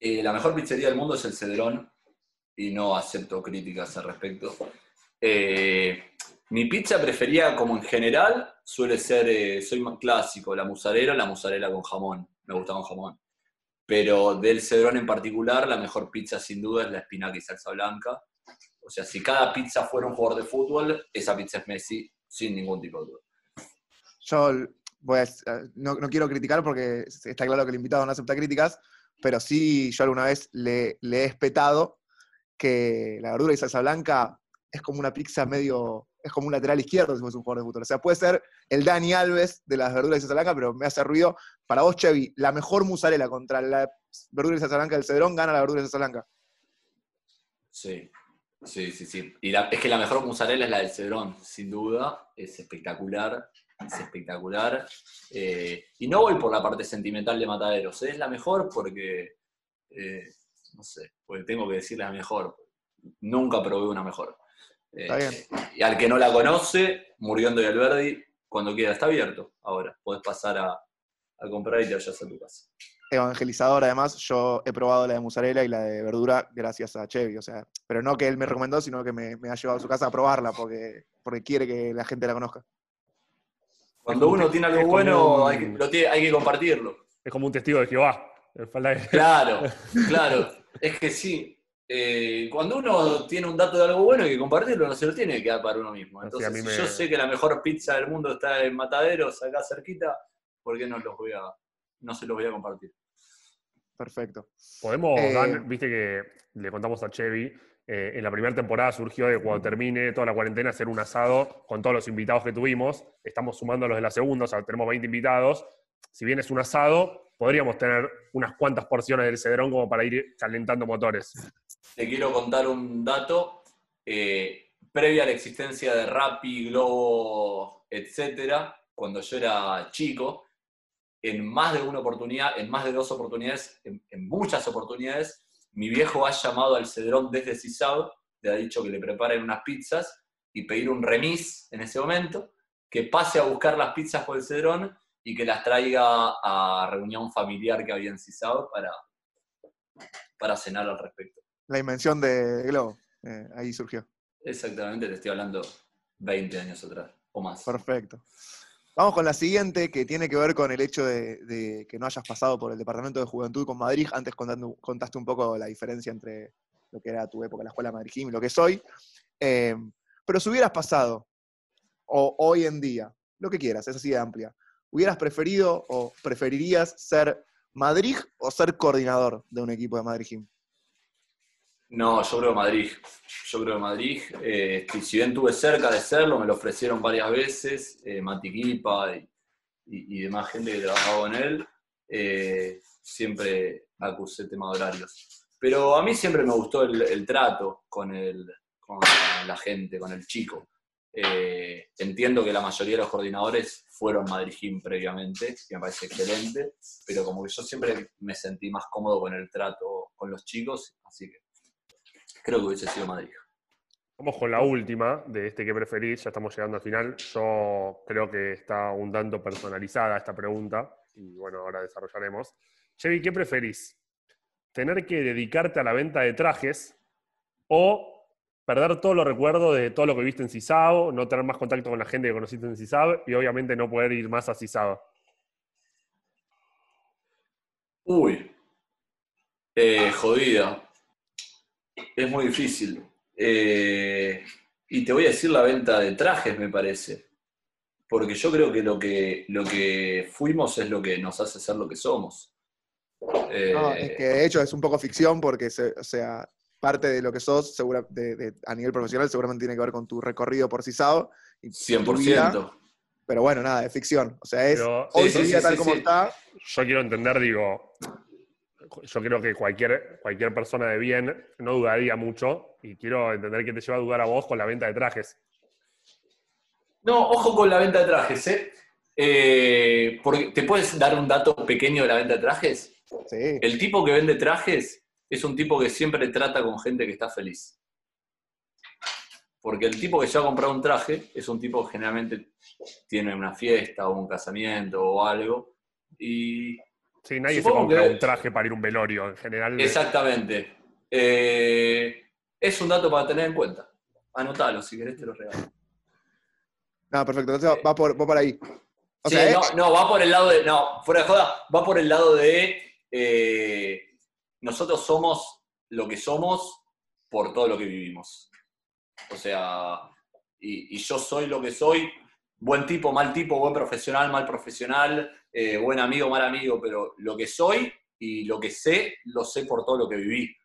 Eh, la mejor pizzería del mundo es el Cedrón y no acepto críticas al respecto. Eh, mi pizza preferida, como en general, suele ser, eh, soy más clásico, la mozzarella, la mozzarella con jamón. Me gusta con jamón. Pero del Cedrón en particular, la mejor pizza sin duda es la espinaca y salsa blanca. O sea, si cada pizza fuera un jugador de fútbol, esa pizza es Messi, sin ningún tipo de duda. Yo a- no, no quiero criticar porque está claro que el invitado no acepta críticas, pero sí yo alguna vez le, le he espetado que la verdura y salsa blanca es como una pizza medio, es como un lateral izquierdo si fuese un jugador de fútbol. O sea, puede ser el Dani Alves de las verduras y salsa blanca, pero me hace ruido. Para vos, Chevy, la mejor mozzarella contra la verdura y salsa blanca del Cedrón gana la verdura y salsa blanca. Sí, sí, sí, sí. Y es que la mejor mozzarella es la del Cedrón, sin duda. Es espectacular, es espectacular. Eh, y no voy por la parte sentimental de Mataderos, es la mejor porque, eh, no sé, porque tengo que decir la mejor. Nunca probé una mejor. Eh, Está bien. Y al que no la conoce, Muriendo y Alberdi, cuando quiera, está abierto ahora. Podés pasar a, a comprar y te vayas a tu casa. Evangelizador, además, yo he probado la de mozzarella y la de verdura gracias a Chevy, o sea, pero no que él me recomendó, sino que me, me ha llevado a su casa a probarla porque, porque quiere que la gente la conozca. Cuando uno tiene algo bueno, un- hay que, lo tiene- hay que compartirlo. Es como un testigo de Jehová. Eh, Claro, claro. Es que sí. Eh, cuando uno tiene un dato de algo bueno hay que compartirlo, no se lo tiene que quedar para uno mismo. Entonces, a mí si me- yo sé que la mejor pizza del mundo está en Mataderos, acá cerquita, ¿por qué no los voy a, no se los voy a compartir? Perfecto. Podemos, Eh, Dan, viste que le contamos a Chevy, eh, en la primera temporada surgió de cuando termine toda la cuarentena hacer un asado con todos los invitados que tuvimos. Estamos sumando los de la segunda, o sea, tenemos 20 invitados. Si bien es un asado, podríamos tener unas cuantas porciones del cedrón como para ir calentando motores. Te quiero contar un dato. eh, previa a la existencia de Rappi, Globo, etcétera, cuando yo era chico, en más de una oportunidad, en más de dos oportunidades, en, muchas oportunidades, mi viejo ha llamado al Cedrón desde Cisao, le ha dicho que le preparen unas pizzas y pedir un remis en ese momento, que pase a buscar las pizzas por el Cedrón y que las traiga a reunión familiar que había en Cisao para, para cenar al respecto. La invención de Globo, eh, ahí surgió. Exactamente, te estoy hablando 20 años atrás o más. Perfecto. Vamos con la siguiente, que tiene que ver con el hecho de, de que no hayas pasado por el Departamento de Juventud con Madrid. Antes contando- contaste un poco la diferencia entre lo que era tu época, la Escuela Madrid y lo que soy. Eh, pero si hubieras pasado, o hoy en día, lo que quieras, es así de amplia, ¿hubieras preferido o preferirías ser Madrid o ser coordinador de un equipo de Madrid Gym? No, yo creo Madrid. Yo creo Madrid. Eh, si bien tuve cerca de serlo, me lo ofrecieron varias veces, eh, Mati Kipa y, demás gente que trabajaba con él, eh, siempre acusé tema de horarios. Pero a mí siempre me gustó el, trato con el, con la gente, con el chico. Eh, entiendo que la mayoría de los coordinadores fueron Madrid previamente, que me parece excelente, pero como que yo siempre me sentí más cómodo con el trato con los chicos, así que creo que hubiese sido Madrid. Vamos con la última de este que preferís, ya estamos llegando al final. Yo creo que está un tanto personalizada esta pregunta y bueno, ahora desarrollaremos. Chevy, ¿qué preferís? ¿Tener que dedicarte a la venta de trajes o perder todos los recuerdos de todo lo que viste en CISAO, no tener más contacto con la gente que conociste en CISAO y obviamente no poder ir más a CISAO. Uy, eh, jodida. Es muy difícil. Eh, y te voy a decir la venta de trajes, me parece. Porque yo creo que lo que, lo que fuimos es lo que nos hace ser lo que somos. no, es que de hecho es un poco ficción porque, o sea, parte de lo que sos segura, a nivel profesional seguramente tiene que ver con tu recorrido por CISAO. Y 100%. pero bueno, nada, es ficción. O sea, es hoy sí, tal como está. Yo quiero entender, digo, yo creo que cualquier, cualquier persona de bien no dudaría mucho y quiero entender que te lleva a dudar a vos con la venta de trajes. No, ojo con la venta de trajes, ¿eh? eh porque, ¿Te puedes dar un dato pequeño de la venta de trajes? Sí. El tipo que vende trajes es un tipo que siempre trata con gente que está feliz. Porque el tipo que ya ha comprado un traje es un tipo que generalmente tiene una fiesta o un casamiento o algo. Y. Sí, nadie se compra un traje para ir a un velorio en general. Exactamente. Eh, es un dato para tener en cuenta. Anotalo, si querés te lo regalo. No, perfecto. Entonces va por, va por ahí. no, va por el lado de. No, fuera de joda, va por el lado de. Eh, nosotros somos lo que somos por todo lo que vivimos. O sea, y, yo soy lo que soy, buen tipo, mal tipo, buen profesional, mal profesional, eh, buen amigo, mal amigo, pero lo que soy y lo que sé, lo sé por todo lo que viví.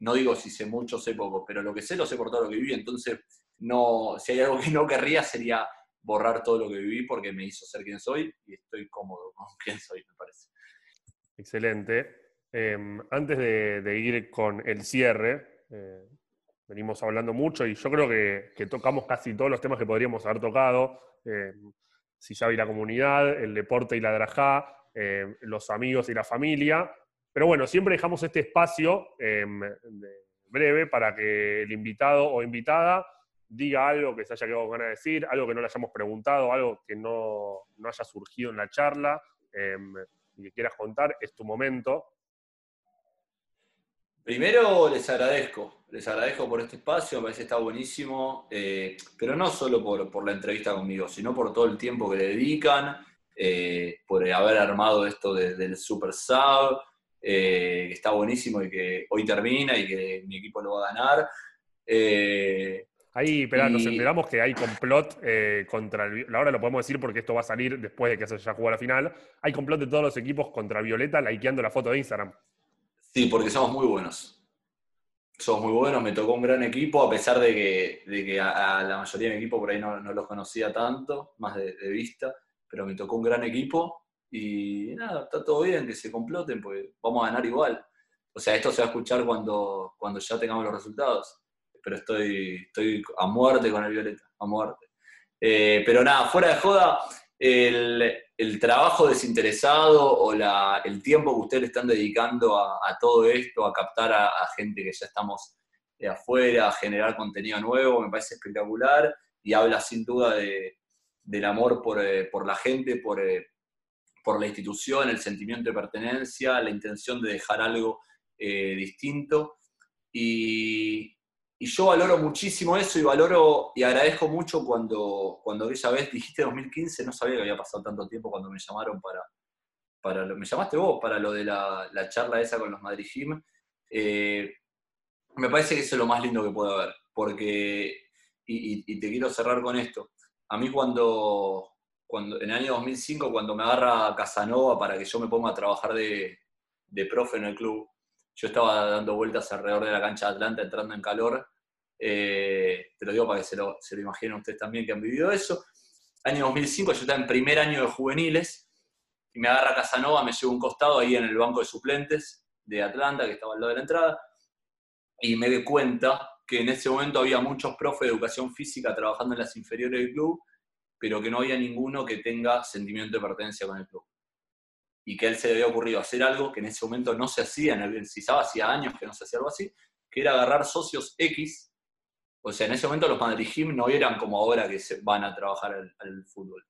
No digo si sé mucho, sé poco, pero lo que sé, lo sé por todo lo que viví. Entonces, no, si hay algo que no querría sería borrar todo lo que viví porque me hizo ser quien soy y estoy cómodo con quien soy, me parece. Excelente. Em, antes de, ir con el cierre, eh, venimos hablando mucho y yo creo que, tocamos casi todos los temas que podríamos haber tocado. Eh, si ya vi la comunidad, el deporte y la drajá, em, los amigos y la familia. Pero bueno, siempre dejamos este espacio em, breve para que el invitado o invitada diga algo que se haya quedado con ganas de decir, algo que no le hayamos preguntado, algo que no, no haya surgido en la charla y que quieras contar, es tu momento. Primero les agradezco, les agradezco por este espacio, me parece que está buenísimo, eh, pero no solo por, la entrevista conmigo, sino por todo el tiempo que le dedican, eh, por haber armado esto del Super Sub, eh, que está buenísimo y que hoy termina y que mi equipo lo va a ganar. Ahí, espera, nos enteramos que hay complot contra el. Ahora lo podemos decir porque esto va a salir después de que se haya jugado la final. Hay complot de todos los equipos contra Violeta likeando la foto de Instagram. Sí, porque somos muy buenos. Somos muy buenos, me tocó un gran equipo, a pesar de que, de que a, la mayoría de mi equipo por ahí no, los conocía tanto, más de, vista, pero me tocó un gran equipo y nada, está todo bien, que se comploten, porque vamos a ganar igual. O sea, esto se va a escuchar cuando, cuando ya tengamos los resultados, pero estoy, estoy a muerte con el Violeta, a muerte. Eh, pero nada, fuera de joda, el, trabajo desinteresado o el tiempo que ustedes están dedicando a, todo esto, a captar a, gente que ya estamos de afuera, a generar contenido nuevo, me parece espectacular y habla sin duda del amor por, eh, la gente, por, eh, por, la institución, el sentimiento de pertenencia, la intención de dejar algo eh, distinto. Y, y yo valoro muchísimo eso y valoro y agradezco mucho cuando, cuando aquella vez dijiste 2015, no sabía que había pasado tanto tiempo cuando me llamaron para, para me llamaste vos para lo de la, charla esa con los Madrid Gym. Eh, me parece que eso es lo más lindo que puede haber, porque, y, te quiero cerrar con esto, a mí cuando, cuando, en el año 2005, cuando me agarra Casanova para que yo me ponga a trabajar de, de profe en el club, yo estaba dando vueltas alrededor de la cancha de Atlanta, entrando en calor. Eh, te lo digo para que se lo, se lo imaginen ustedes también que han vivido eso. Año 2005, yo estaba en primer año de juveniles y me agarra Casanova, me llevo un costado ahí en el banco de suplentes de Atlanta, que estaba al lado de la entrada, y me doy cuenta que en ese momento había muchos profes de educación física trabajando en las inferiores del club, pero que no había ninguno que tenga sentimiento de pertenencia con el club. Y que a él se le había ocurrido hacer algo que en ese momento no se hacía, en el CISAB hacía años que no se hacía algo así, que era agarrar socios X. O sea, en ese momento los Madrid Gym no eran como ahora que se van a trabajar al, fútbol.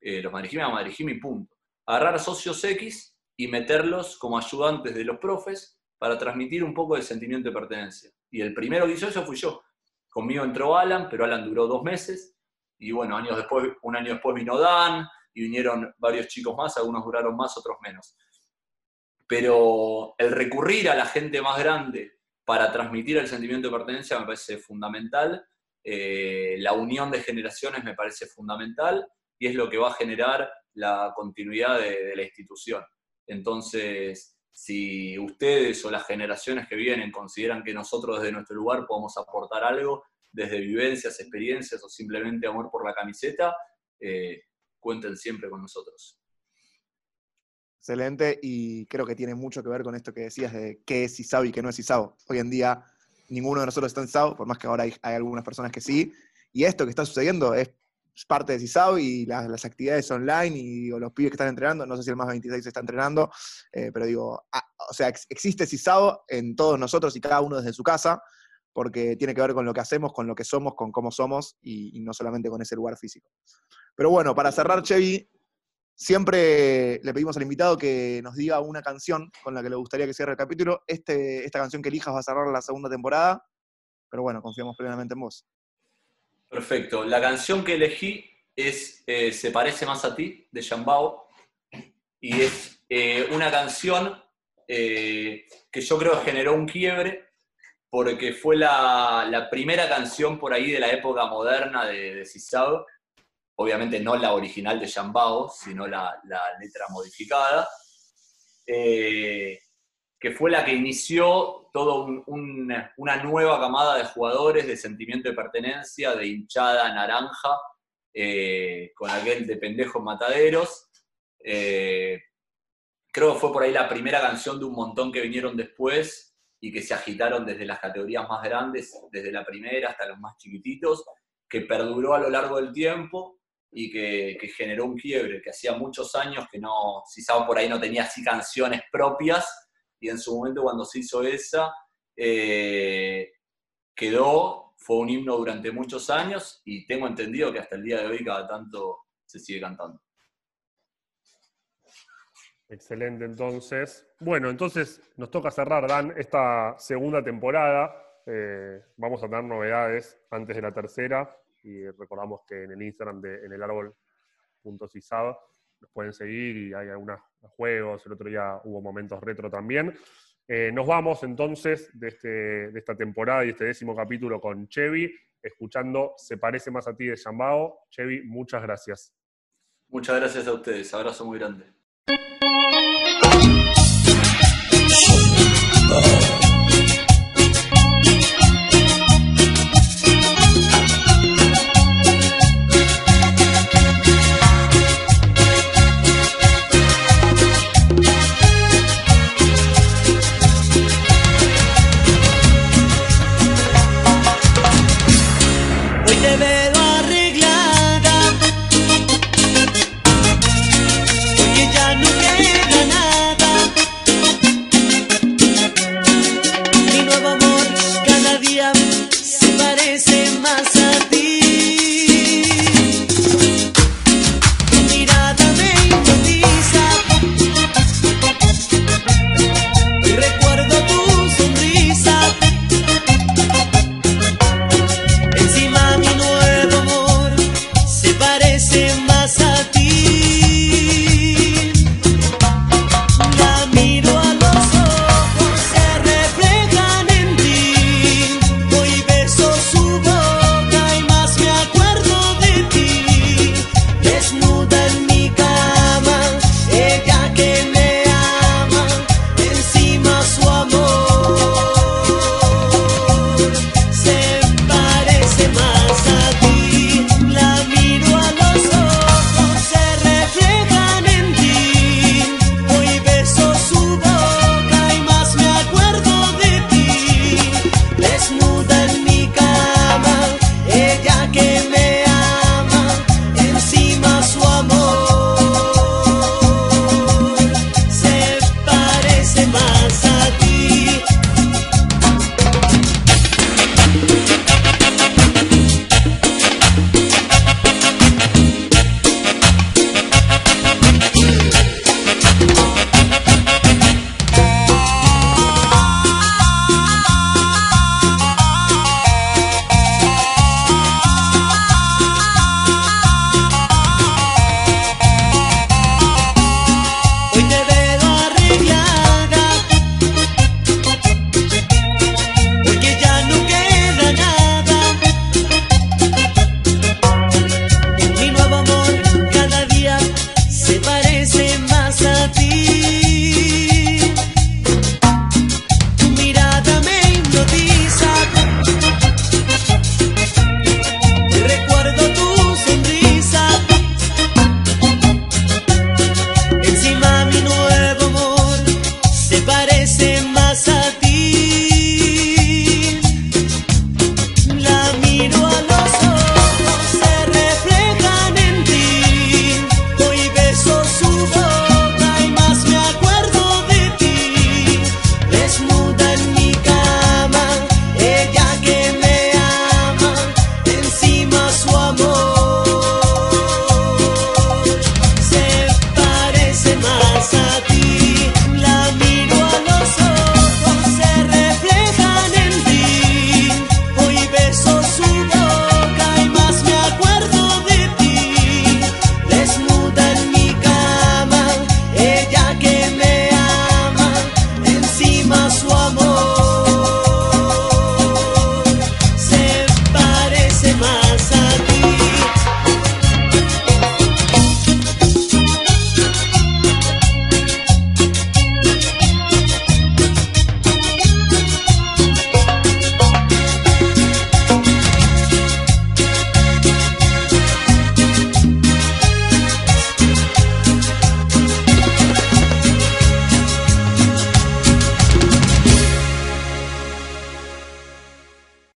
Eh, los Madrid Gym eran Madrid Gym y punto. Agarrar socios X y meterlos como ayudantes de los profes para transmitir un poco de sentimiento de pertenencia. Y el primero que hizo eso fui yo. Conmigo entró Alan, pero Alan duró dos meses. Y bueno, años después, un año después vino Dan y vinieron varios chicos más, algunos duraron más, otros menos. Pero el recurrir a la gente más grande para transmitir el sentimiento de pertenencia me parece fundamental. Eh, la unión de generaciones me parece fundamental y es lo que va a generar la continuidad de la institución. Entonces, si ustedes o las generaciones que vienen consideran que nosotros desde nuestro lugar podemos aportar algo, desde vivencias, experiencias o simplemente amor por la camiseta, eh, cuenten siempre con nosotros. Excelente, y creo que tiene mucho que ver con esto que decías de qué es ISAO y qué no es ISAO. Hoy en día ninguno de nosotros está en ISAO, por más que ahora hay, algunas personas que sí, y esto que está sucediendo es parte de CISAO y las, actividades online y los pibes que están entrenando, no sé si el más 26 está entrenando, eh, pero digo, ah, o sea, existe CISAO en todos nosotros y cada uno desde su casa, porque tiene que ver con lo que hacemos, con lo que somos, con cómo somos y, no solamente con ese lugar físico. Pero bueno, para cerrar, Chevy, siempre le pedimos al invitado que nos diga una canción con la que le gustaría que cierre el capítulo. Este, esta canción que elijas va a cerrar la segunda temporada, pero bueno, confiamos plenamente en vos. Perfecto. La canción que elegí es eh, Se parece más a ti, de Jambao. Y es eh, una canción eh, que yo creo generó un quiebre, porque fue la, primera canción por ahí de la época moderna de, de Obviamente no la original de Jambao, sino la, letra modificada que fue la que inició toda una nueva camada de jugadores de sentimiento de pertenencia, de hinchada naranja, eh, con aquel de pendejos mataderos. Eh, creo que fue por ahí la primera canción de un montón que vinieron después y que se agitaron desde las categorías más grandes, desde la primera hasta los más chiquititos, que perduró a lo largo del tiempo y que, generó un quiebre, que hacía muchos años que no, saben por ahí no tenía así canciones propias, y en su momento cuando se hizo esa, eh, quedó, fue un himno durante muchos años y tengo entendido que hasta el día de hoy cada tanto se sigue cantando. Excelente, entonces. Bueno, entonces nos toca cerrar, Dan, esta segunda temporada. Eh, vamos a tener novedades antes de la tercera y recordamos que en el Instagram de en el árbol.cisab nos pueden seguir y hay algunos juegos, el otro día hubo momentos retro también. Eh, nos vamos entonces de, este, de esta temporada y este décimo capítulo con Chevy, escuchando Se parece más a ti de Chambao. Chevy, muchas gracias. Muchas gracias a ustedes, abrazo muy grande.